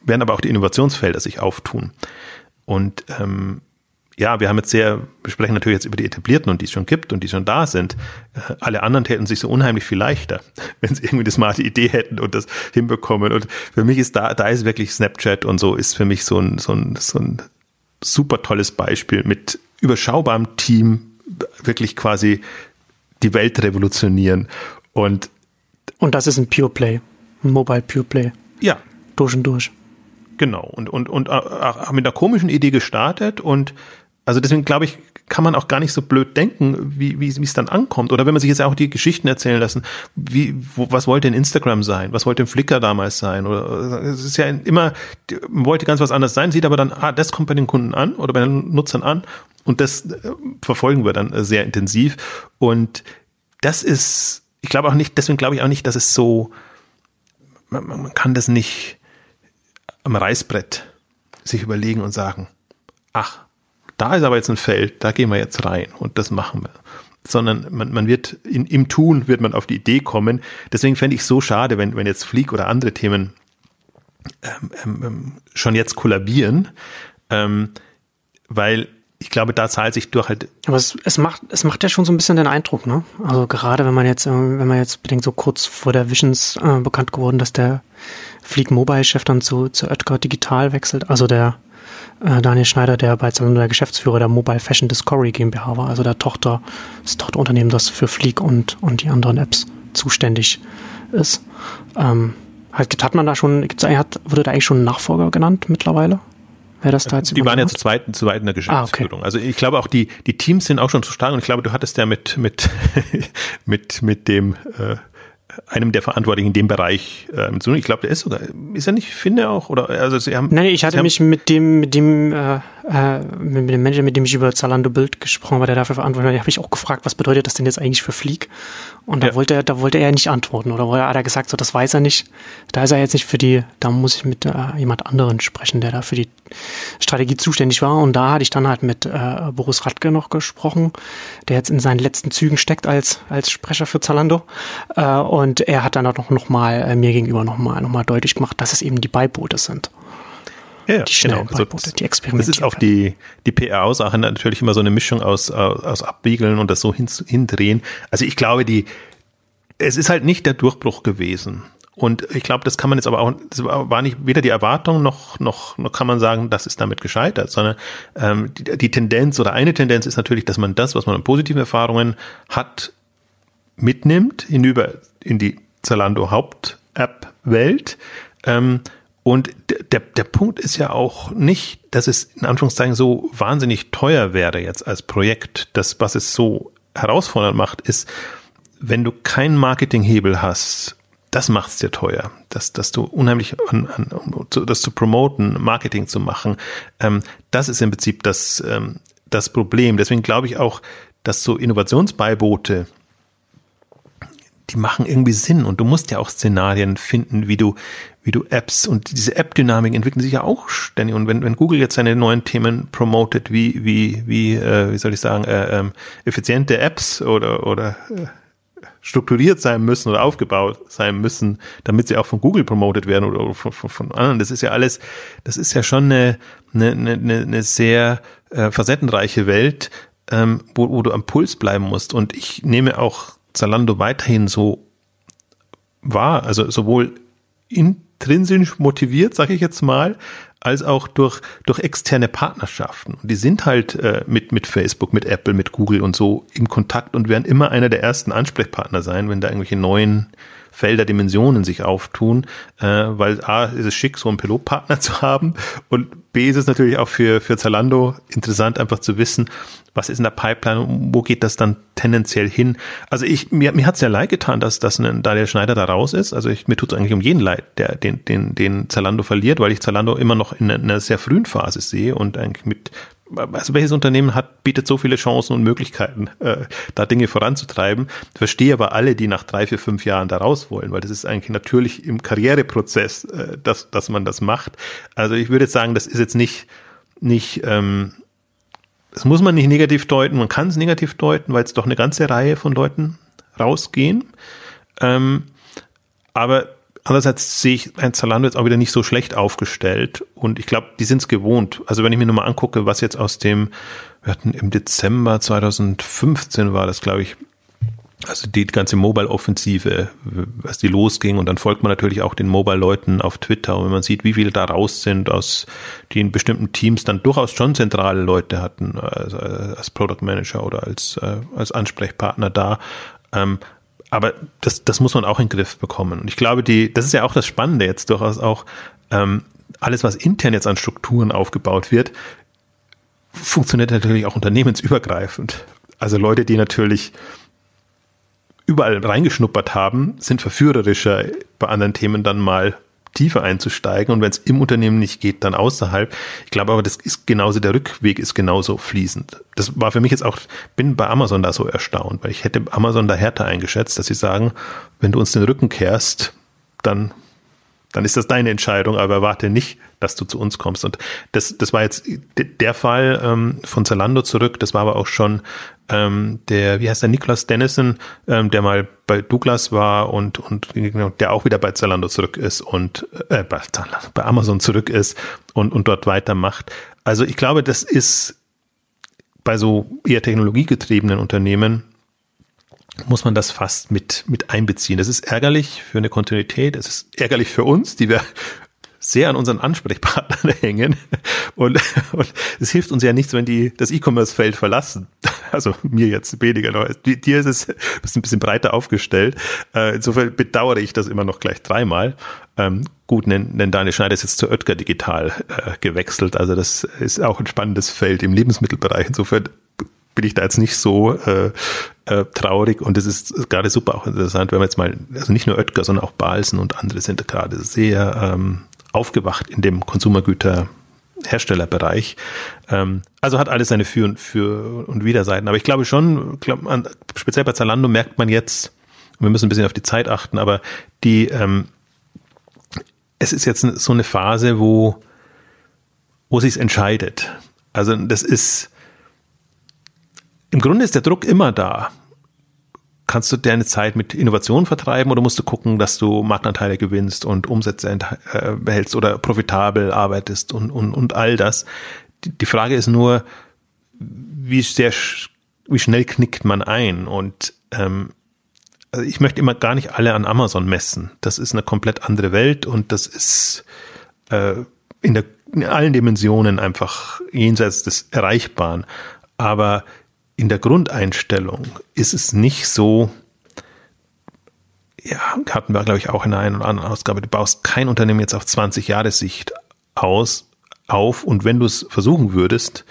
werden aber auch die Innovationsfelder sich auftun. Und ähm, ja, wir haben jetzt sehr, wir sprechen natürlich jetzt über die etablierten und die es schon gibt und die schon da sind. Äh, alle anderen täten sich so unheimlich viel leichter, wenn sie irgendwie eine smarte Idee hätten und das hinbekommen. Und für mich ist da, da ist wirklich Snapchat und so ist für mich so ein, so ein, so ein super tolles Beispiel mit überschaubarem Team wirklich quasi die Welt revolutionieren. Und, und das ist ein Pure Play, ein Mobile Pure Play. Ja. Durch und durch. Genau. Und, und, und auch mit einer komischen Idee gestartet und also deswegen glaube ich, kann man auch gar nicht so blöd denken, wie, wie, es dann ankommt. Oder wenn man sich jetzt auch die Geschichten erzählen lassen, wie, wo, was wollte denn Instagram sein? Was wollte denn Flickr damals sein? Oder es ist ja immer, man wollte ganz was anderes sein, sieht aber dann, ah, das kommt bei den Kunden an oder bei den Nutzern an und das äh, verfolgen wir dann sehr intensiv. Und das ist, ich glaube auch nicht, deswegen glaube ich auch nicht, dass es so, man, man kann das nicht am Reißbrett sich überlegen und sagen, ach, da ist aber jetzt ein Feld, da gehen wir jetzt rein und das machen wir. Sondern man, man wird in, im Tun wird man auf die Idee kommen. Deswegen fände ich so schade, wenn, wenn jetzt Fleek oder andere Themen ähm, ähm, ähm, schon jetzt kollabieren, ähm, weil ich glaube, da zahlt sich durch halt. Aber es, es macht, es macht ja schon so ein bisschen den Eindruck, ne? Also gerade wenn man jetzt, äh, wenn man jetzt bedenkt, so kurz vor der Visions äh, bekannt geworden, dass der Fleek Mobile Chef dann zu, zu Oetker Digital wechselt, also der Daniel Schneider, der bei der Geschäftsführer der Mobile Fashion Discovery GmbH war, also der Tochter, das Tochterunternehmen, das für Fleek und, und die anderen Apps zuständig ist. Ähm, hat, hat man da schon, gibt's, hat, wurde da eigentlich schon ein Nachfolger genannt mittlerweile? Wer das da jetzt die waren ja zu zweit, zu zweit in der Geschäftsführung. Ah, okay. Also ich glaube auch die, die Teams sind auch schon zu stark und ich glaube, du hattest ja mit, mit, mit, mit dem äh, einem der Verantwortlichen in dem Bereich äh, mit so. Ich glaube, der ist sogar, ist er nicht Finde auch? Oder also sie haben. Nein, ich hatte mich mit dem, mit dem, äh, äh, mit dem Manager, mit dem ich über Zalando Bild gesprochen war, der dafür verantwortlich war, habe ich auch gefragt, was bedeutet das denn jetzt eigentlich für Fleek? Und da ja. wollte er, da wollte er nicht antworten oder hat er gesagt, so das weiß er nicht. Da ist er jetzt nicht für die, da muss ich mit äh, jemand anderen sprechen, der da für die Strategie zuständig war. Und da hatte ich dann halt mit äh, Boris Radke noch gesprochen, der jetzt in seinen letzten Zügen steckt als, als Sprecher für Zalando. Äh, und er hat dann auch noch mal äh, mir gegenüber noch mal, noch mal deutlich gemacht, dass es eben die Beiboote sind. Ja, die schnellen genau. Also, die experimentieren. Das ist auch die, die PR-Sache natürlich immer so eine Mischung aus, aus, aus Abwiegeln und das so hin, hindrehen. Also ich glaube, die, es ist halt nicht der Durchbruch gewesen. Und ich glaube, das kann man jetzt aber auch, das war nicht weder die Erwartung noch, noch, noch kann man sagen, das ist damit gescheitert, sondern ähm, die, die Tendenz oder eine Tendenz ist natürlich, dass man das, was man an positiven Erfahrungen hat, mitnimmt hinüber in die Zalando Haupt-App-Welt. Ähm, und der, der Punkt ist ja auch nicht, dass es in Anführungszeichen so wahnsinnig teuer wäre jetzt als Projekt. Das, was es so herausfordernd macht, ist, wenn du keinen Marketinghebel hast, das macht es dir teuer, dass, dass du unheimlich an, an, das zu promoten, Marketing zu machen, ähm, das ist im Prinzip das, ähm, das Problem. Deswegen glaube ich auch, dass so Innovationsbeibote, die machen irgendwie Sinn und du musst ja auch Szenarien finden, wie du, wie du Apps und diese App-Dynamik entwickeln sich ja auch ständig. Und wenn, wenn Google jetzt seine neuen Themen promotet, wie, wie, wie, äh, wie soll ich sagen, äh, ähm, effiziente Apps oder, oder äh, strukturiert sein müssen oder aufgebaut sein müssen, damit sie auch von Google promotet werden oder von, von, von anderen. Das ist ja alles, das ist ja schon eine, eine, eine, eine sehr äh, facettenreiche Welt, ähm, wo, wo du am Puls bleiben musst. Und ich nehme auch Zalando weiterhin so wahr, also sowohl intrinsisch motiviert, sage ich jetzt mal, als auch durch, durch externe Partnerschaften. Die sind halt äh, mit, mit Facebook, mit Apple, mit Google und so im Kontakt und werden immer einer der ersten Ansprechpartner sein, wenn da irgendwelche neuen Felder, Dimensionen sich auftun, äh, weil A ist es schick, so einen Pilotpartner zu haben und B ist es natürlich auch für, für Zalando interessant, einfach zu wissen, was ist in der Pipeline und wo geht das dann tendenziell hin. Also ich, mir, mir hat es ja leid getan, dass, dass ein, da der Schneider da raus ist. Also ich, mir tut es eigentlich um jeden leid, der, den, den, den Zalando verliert, weil ich Zalando immer noch in einer sehr frühen Phase sehe und eigentlich mit also welches Unternehmen hat, bietet so viele Chancen und Möglichkeiten, äh, da Dinge voranzutreiben. Ich verstehe aber alle, die nach drei, vier, fünf Jahren da raus wollen, weil das ist eigentlich natürlich im Karriereprozess, äh, dass, dass man das macht. Also ich würde jetzt sagen, das ist jetzt nicht, nicht, ähm, das muss man nicht negativ deuten, man kann es negativ deuten, weil es doch eine ganze Reihe von Leuten rausgehen. Ähm, aber Andererseits sehe ich ein Zalando jetzt auch wieder nicht so schlecht aufgestellt. Und ich glaube, die sind es gewohnt. Also wenn ich mir nur mal angucke, was jetzt aus dem, wir hatten im Dezember 2015 war das, glaube ich, also die ganze Mobile-Offensive, was die losging. Und dann folgt man natürlich auch den Mobile-Leuten auf Twitter. Und wenn man sieht, wie viele da raus sind, aus die in bestimmten Teams dann durchaus schon zentrale Leute hatten, also als Product Manager oder als, äh, als Ansprechpartner da, ähm, aber das, das muss man auch in den Griff bekommen. Und ich glaube, die, das ist ja auch das Spannende jetzt durchaus auch, ähm, alles, was intern jetzt an Strukturen aufgebaut wird, funktioniert natürlich auch unternehmensübergreifend. Also Leute, die natürlich überall reingeschnuppert haben, sind verführerischer bei anderen Themen dann mal tiefer einzusteigen und wenn es im Unternehmen nicht geht, dann außerhalb. Ich glaube aber, das ist genauso, der Rückweg ist genauso fließend. Das war für mich jetzt auch, bin bei Amazon da so erstaunt, weil ich hätte Amazon da härter eingeschätzt, dass sie sagen, wenn du uns den Rücken kehrst, dann dann ist das deine Entscheidung, aber erwarte nicht, dass du zu uns kommst. Und das, das war jetzt der Fall ähm, von Zalando zurück. Das war aber auch schon ähm, der, wie heißt der, Niklas Dennison, ähm, der mal bei Douglas war und, und der auch wieder bei Zalando zurück ist und äh, bei, bei Amazon zurück ist und, und dort weitermacht. Also ich glaube, das ist bei so eher technologiegetriebenen Unternehmen muss man das fast mit, mit einbeziehen. Das ist ärgerlich für eine Kontinuität, es ist ärgerlich für uns, die wir sehr an unseren Ansprechpartnern hängen. Und, und es hilft uns ja nichts, wenn die das E-Commerce-Feld verlassen. Also mir jetzt weniger noch. Dir ist es ein bisschen breiter aufgestellt. Äh, insofern bedauere ich das immer noch gleich dreimal. Ähm, gut, denn, denn Daniel Schneider ist jetzt zu Oetker Digital äh, gewechselt. Also das ist auch ein spannendes Feld im Lebensmittelbereich. Insofern bin ich da jetzt nicht so äh, äh, traurig und es ist gerade super auch interessant, wenn man jetzt mal, also nicht nur Oetker, sondern auch Balsen und andere sind gerade sehr ähm, aufgewacht in dem Konsumergüterherstellerbereich. Ähm, also hat alles seine Für und, Für und Widerseiten. Aber ich glaube schon, glaub, an, speziell bei Zalando merkt man jetzt, wir müssen ein bisschen auf die Zeit achten, aber die, ähm, es ist jetzt so eine Phase, wo, wo sich's entscheidet. Also das ist, im Grunde ist der Druck immer da. Kannst du deine Zeit mit Innovation vertreiben oder musst du gucken, dass du Marktanteile gewinnst und Umsätze äh, behältst oder profitabel arbeitest und, und, und all das? Die Frage ist nur, wie sehr, wie schnell knickt man ein? Und ähm, also ich möchte immer gar nicht alle an Amazon messen. Das ist eine komplett andere Welt und das ist äh, in, der, in allen Dimensionen einfach jenseits des Erreichbaren. Aber in der Grundeinstellung ist es nicht so, ja, hatten wir, glaube ich, auch in einer oder anderen Ausgabe, du baust kein Unternehmen jetzt auf 20 Jahre Sicht aus, auf und wenn du es versuchen würdest,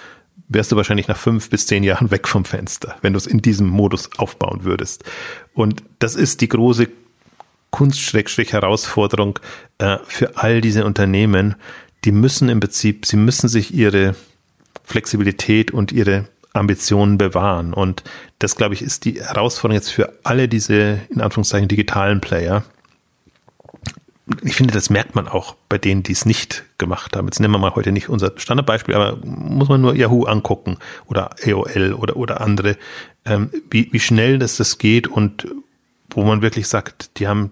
wärst du wahrscheinlich nach fünf bis zehn Jahren weg vom Fenster, wenn du es in diesem Modus aufbauen würdest. Und das ist die große Kunst-Herausforderung äh, für all diese Unternehmen. Die müssen im Prinzip, sie müssen sich ihre Flexibilität und ihre Ambitionen bewahren. Und das, glaube ich, ist die Herausforderung jetzt für alle diese, in Anführungszeichen, digitalen Player. Ich finde, das merkt man auch bei denen, die es nicht gemacht haben. Jetzt nehmen wir mal heute nicht unser Standardbeispiel, aber muss man nur Yahoo angucken oder AOL oder, oder andere, ähm, wie, wie schnell das, das geht und wo man wirklich sagt, die haben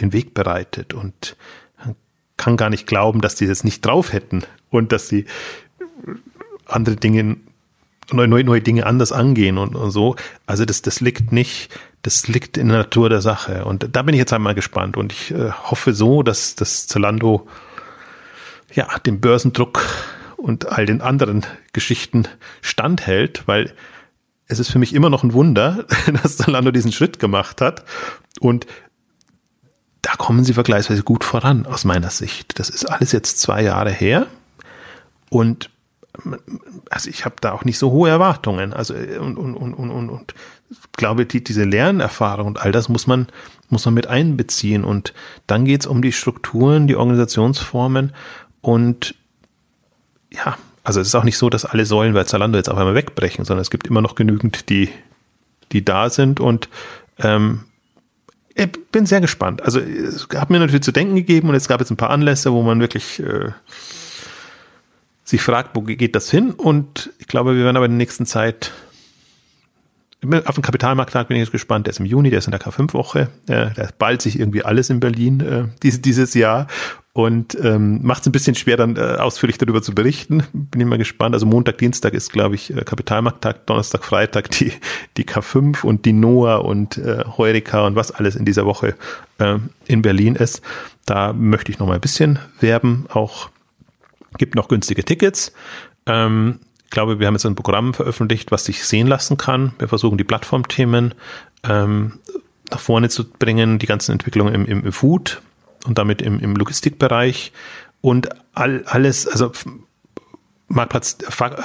den Weg bereitet und kann gar nicht glauben, dass die das nicht drauf hätten und dass sie andere Dinge neue, neue, neue Dinge anders angehen und, und so. Also das, das liegt nicht, das liegt in der Natur der Sache. Und da bin ich jetzt einmal gespannt. Und ich äh, hoffe so, dass das Zalando ja dem Börsendruck und all den anderen Geschichten standhält, weil es ist für mich immer noch ein Wunder, dass Zalando diesen Schritt gemacht hat. Und da kommen sie vergleichsweise gut voran, aus meiner Sicht. Das ist alles jetzt zwei Jahre her. Und also ich habe da auch nicht so hohe Erwartungen. Also äh, und, und, und, und, und, glaube, die, diese Lernerfahrung und all das muss man, muss man mit einbeziehen. Und dann geht's um die Strukturen, die Organisationsformen und ja, Also es ist auch nicht so, dass alle Säulen bei Zalando jetzt auf einmal wegbrechen, sondern es gibt immer noch genügend, die, die da sind und ähm, ich bin sehr gespannt. Also es hat mir natürlich zu denken gegeben und es gab jetzt ein paar Anlässe, wo man wirklich äh, sich fragt, wo geht das hin? Und ich glaube, wir werden aber in der nächsten Zeit auf den Kapitalmarkttag bin ich jetzt gespannt. Der ist im Juni, der ist in der K5-Woche. Äh, da ballt sich irgendwie alles in Berlin äh, dieses, dieses Jahr und ähm, macht es ein bisschen schwer, dann äh, ausführlich darüber zu berichten. Bin ich mal gespannt. Also Montag, Dienstag ist, glaube ich, äh, Kapitalmarkttag, Donnerstag, Freitag die, die K5 und die NOAA und äh, Heureka und was alles in dieser Woche äh, in Berlin ist. Da möchte ich noch mal ein bisschen werben. Auch gibt noch günstige Tickets. Ähm, ich glaube, wir haben jetzt ein Programm veröffentlicht, was sich sehen lassen kann. Wir versuchen die Plattformthemen ähm, nach vorne zu bringen, die ganzen Entwicklungen im, im Food und damit im, im Logistikbereich und all, alles, also Marktplatz,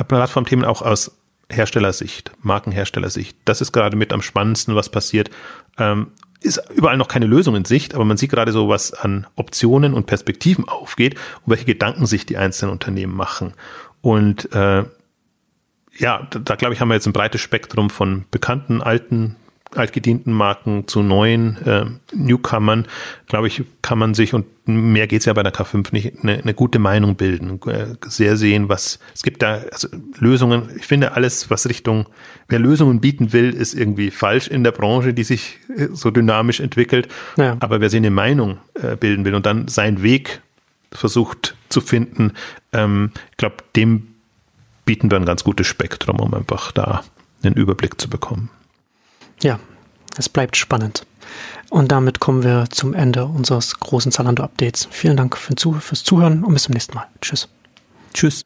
Plattformthemen auch aus Herstellersicht, Markenherstellersicht. Das ist gerade mit am spannendsten, was passiert. Ähm, ist überall noch keine Lösung in Sicht, aber man sieht gerade so, was an Optionen und Perspektiven aufgeht und welche Gedanken sich die einzelnen Unternehmen machen. Und äh, ja, da, da glaube ich, haben wir jetzt ein breites Spektrum von bekannten, alten, altgedienten Marken zu neuen äh, Newcomern. Glaube ich, kann man sich, und mehr geht's ja bei der K5 nicht, eine, eine gute Meinung bilden. Äh, sehr sehen, was es gibt da, also Lösungen, ich finde alles, was Richtung, wer Lösungen bieten will, ist irgendwie falsch in der Branche, die sich äh, so dynamisch entwickelt. Ja. Aber wer sich eine Meinung äh, bilden will und dann seinen Weg versucht zu finden, ähm, ich glaube, dem bieten wir ein ganz gutes Spektrum, um einfach da einen Überblick zu bekommen. Ja, es bleibt spannend. Und damit kommen wir zum Ende unseres großen Zalando-Updates. Vielen Dank fürs Zuhören und bis zum nächsten Mal. Tschüss. Tschüss.